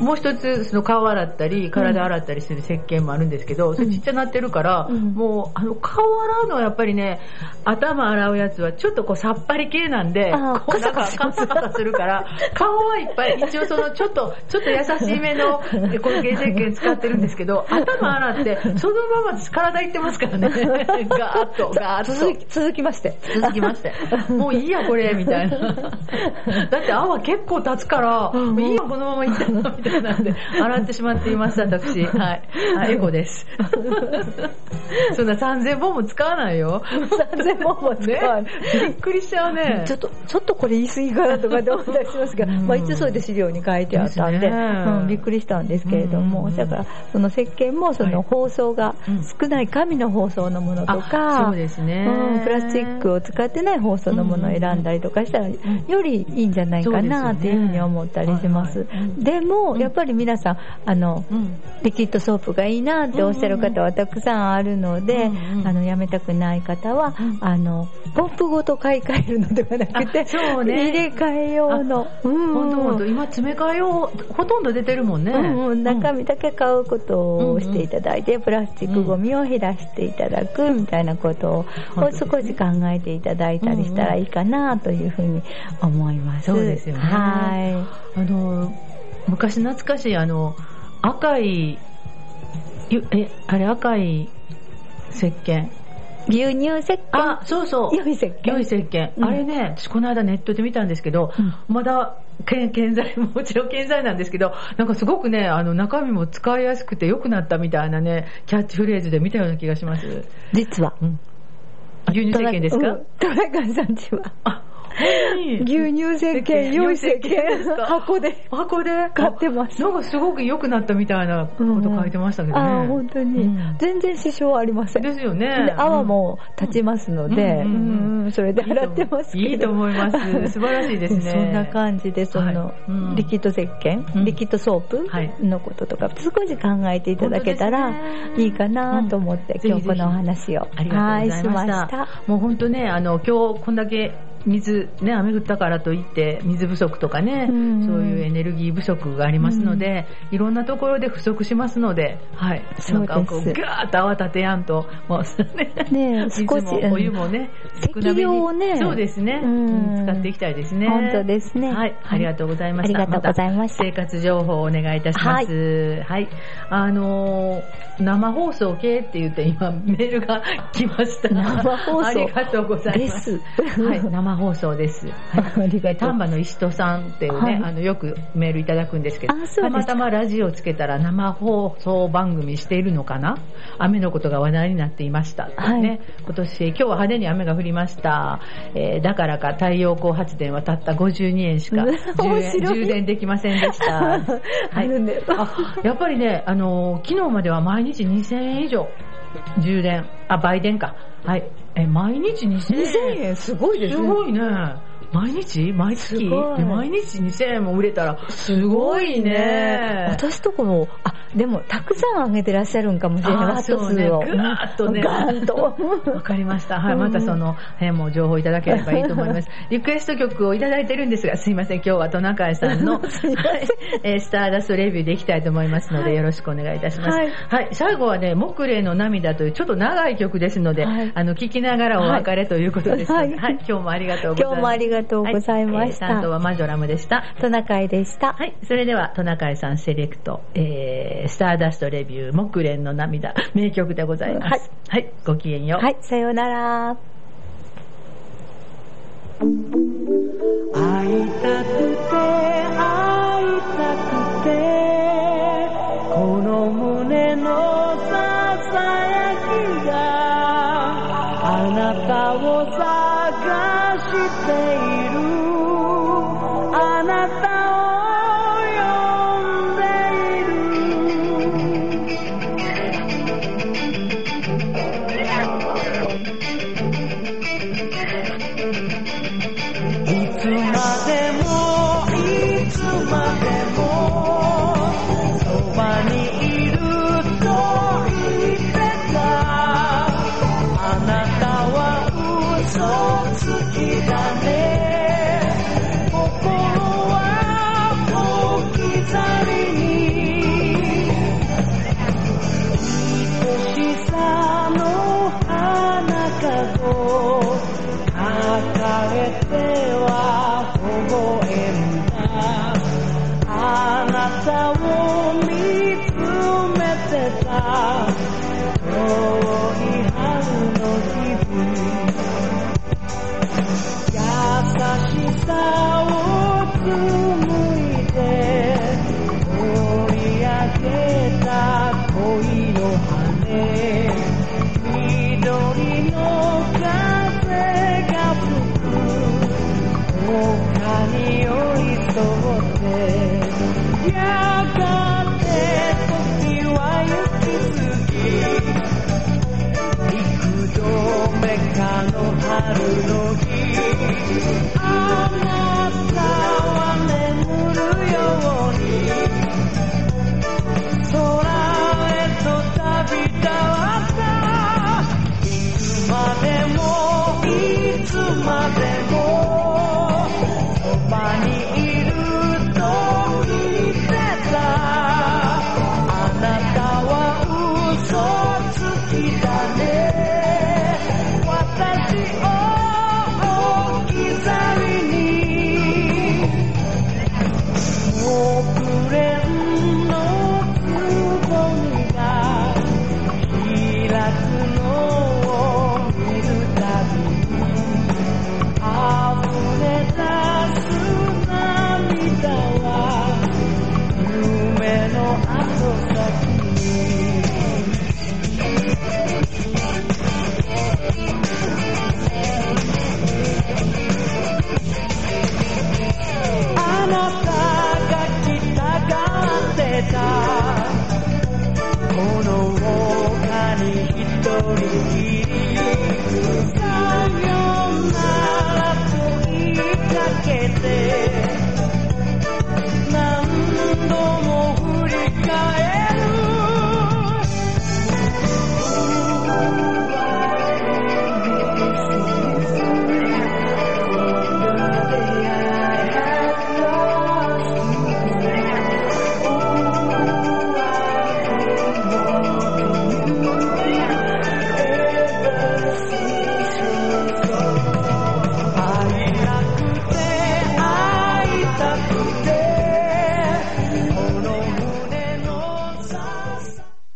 [SPEAKER 1] もう一つ、その顔洗ったり、体洗ったりする石鹸もあるんですけど、それちっちゃなってるから、
[SPEAKER 2] うん
[SPEAKER 1] もう、あの、顔洗うのはやっぱりね、頭洗うやつはちょっとこうさっぱり系なんで、こうなんか
[SPEAKER 2] カサカサ
[SPEAKER 1] するから、顔はいっぱい、一応そのちょっと、ちょっと優しめのえ この原石鹸使ってるんですけど、頭洗って、そのまま体いってますからね。ガーッと、ガーッと。
[SPEAKER 2] 続き続きまして。
[SPEAKER 1] 続きまして。もういいや、これ、みたいな。だって泡結構経つから、
[SPEAKER 2] うんうん
[SPEAKER 1] もういいよ、このままいったら、みたいなんで、洗ってしまっていました、私。はい。あエコです。そんな3000本も使わないよ。
[SPEAKER 2] 3000本も使わない
[SPEAKER 1] ねびっくりしちゃうね。
[SPEAKER 2] ちょっと、ちょっとこれ言い過ぎかなとかって思ったりしますが、
[SPEAKER 1] うん
[SPEAKER 2] まあ一応それで資料に書いてあったんで、うん、びっくりしたんですけれども、
[SPEAKER 1] うん
[SPEAKER 2] だからその石鹸もその
[SPEAKER 1] はい
[SPEAKER 2] 包装が
[SPEAKER 1] うん
[SPEAKER 2] 少ない紙の包装のものと
[SPEAKER 1] あ
[SPEAKER 2] か、
[SPEAKER 1] そうですね。
[SPEAKER 2] うん、プラスチックを使ってない包装のものを選んだりとかしたら、
[SPEAKER 1] ん
[SPEAKER 2] よりいいんじゃないかなっていうふうに思ったりします。
[SPEAKER 1] で
[SPEAKER 2] でも、
[SPEAKER 1] うん。
[SPEAKER 2] やっぱり皆さん、あの、
[SPEAKER 1] うん。
[SPEAKER 2] リキッドソープがいいなっておっしゃる方はたくさんあるので、あの、やめたくない方は、
[SPEAKER 1] うん。
[SPEAKER 2] あの、ポンプごと買い替えるのではなくて、
[SPEAKER 1] あそうね。
[SPEAKER 2] 入れ替え用の、うん
[SPEAKER 1] 今詰め替えをほとんど出てるもんね。
[SPEAKER 2] うんうん、中
[SPEAKER 1] うん。
[SPEAKER 2] 身だけ買うことをしていただいて、プラスチックゴミを減らしていただくみたいなことを、少し考えていただいたりしたらいいかなというふうに思います。
[SPEAKER 1] そうですよね。
[SPEAKER 2] は
[SPEAKER 1] あの、昔懐かしい、あの、赤い、ゆえ、あれ赤い石鹸。
[SPEAKER 2] い。牛乳石鹸？
[SPEAKER 1] あ、そうそう。
[SPEAKER 2] 良い石鹸
[SPEAKER 1] 良い石鹸。
[SPEAKER 2] うん
[SPEAKER 1] あれね、私この間ネットで見たんですけど、
[SPEAKER 2] うん
[SPEAKER 1] まだ、け 健在、もちろん健在なんですけど、なんかすごくね、あの中身も使いやすくて良くなったみたいなね、キャッチフレーズで見たような気がします。
[SPEAKER 2] 実は。
[SPEAKER 1] うん。牛乳石鹸ですか、
[SPEAKER 2] うんトラカンさんちは。
[SPEAKER 1] あ、
[SPEAKER 2] 牛乳石鹸、良い石
[SPEAKER 1] 鹸
[SPEAKER 2] 箱で。
[SPEAKER 1] 箱で？
[SPEAKER 2] 買ってます。
[SPEAKER 1] なんかすごく良くなったみたいなこと書いてましたけどね。
[SPEAKER 2] ああ、本当に、
[SPEAKER 1] うん。
[SPEAKER 2] 全然支障ありません。
[SPEAKER 1] ですよね。
[SPEAKER 2] で。泡も立ちますので、
[SPEAKER 1] うんうんうん
[SPEAKER 2] うん。それで洗ってますけど。
[SPEAKER 1] いいと思います。素晴らしいですね。
[SPEAKER 2] そんな感じで、その、
[SPEAKER 1] はい。うん。
[SPEAKER 2] リキッド石鹸、
[SPEAKER 1] うん。
[SPEAKER 2] リキッドソープ
[SPEAKER 1] はい。
[SPEAKER 2] のこととか、少し考えていただけたらいいかなと思って、
[SPEAKER 1] うん。
[SPEAKER 2] 今日このお話を、
[SPEAKER 1] ありがとうございました。もう本当ね、あの、今日こんだけ水、ね、雨降ったからといって、水不足とかね、
[SPEAKER 2] うん
[SPEAKER 1] そういうエネルギー不足がありますので、いろんなところで不足しますので、はい。
[SPEAKER 2] そう
[SPEAKER 1] なんかこう、ガーッと泡立てやんと、もうね、
[SPEAKER 2] ね少し
[SPEAKER 1] もお湯もね、少なめに
[SPEAKER 2] ね
[SPEAKER 1] そうですね、
[SPEAKER 2] うん
[SPEAKER 1] うん使っていきたいですね。
[SPEAKER 2] 本当ですね
[SPEAKER 1] はい。ありがとうございました。
[SPEAKER 2] ありがとうございました
[SPEAKER 1] 生活情報をお願いいたします。はい。あのー生放送系って言って今メールが来ました。
[SPEAKER 2] 生放送
[SPEAKER 1] ありがとうござい
[SPEAKER 2] で
[SPEAKER 1] ます。
[SPEAKER 2] す。
[SPEAKER 1] はい、生 放送です。丹波の石戸さんっていうね、
[SPEAKER 2] はい
[SPEAKER 1] あの、よくメールいただくんですけど、たまたまラジオつけたら生放送番組しているのかな？雨のことが話題になっていました。
[SPEAKER 2] はい
[SPEAKER 1] ね、今年、今日は派手に雨が降りました。えーだからか太陽光発電はたった52円しか
[SPEAKER 2] うん
[SPEAKER 1] 充電できませんでした。
[SPEAKER 2] あるんだよ
[SPEAKER 1] あやっぱりね、あのー昨日までは毎日2000円以上充電、あ、売電か。はい。え、毎日2000円。
[SPEAKER 2] 2000円すごいですね。
[SPEAKER 1] すごいね。毎日？毎月？毎日？2000円も売れたら、すごいね。
[SPEAKER 2] 私とこの、あ、でも、たくさんあげてらっしゃるんかもしれない。
[SPEAKER 1] そうね
[SPEAKER 2] 数を。
[SPEAKER 1] ぐわーっとね
[SPEAKER 2] ガーンと。
[SPEAKER 1] わかりました。はい。
[SPEAKER 2] うん
[SPEAKER 1] またその辺も情報いただければいいと思います。リクエスト曲をいただいてるんですが、すいません。今日はトナカイさんの、はいえースターダストレビューでいきたいと思いますので、
[SPEAKER 2] はい
[SPEAKER 1] よろしくお願いいたします。
[SPEAKER 2] は
[SPEAKER 1] はいい。最後はね、木霊の涙というちょっと長い曲ですので、
[SPEAKER 2] はい
[SPEAKER 1] あの、聴きながらお別れということですので、
[SPEAKER 2] は
[SPEAKER 1] はいい。今日もありがとうございます。
[SPEAKER 2] がとうございました
[SPEAKER 1] はえー担当はマジョラムでした。
[SPEAKER 2] トナカイでした。
[SPEAKER 1] はい。それでは、トナカイさんセレクト、えー、スターダストレビュー、木蓮の涙、名曲でございます。はい。ごきげんよう。
[SPEAKER 2] はい、さようなら。
[SPEAKER 3] 会いたくて会いたくてこの胸のささやきがあなたを探している。あなた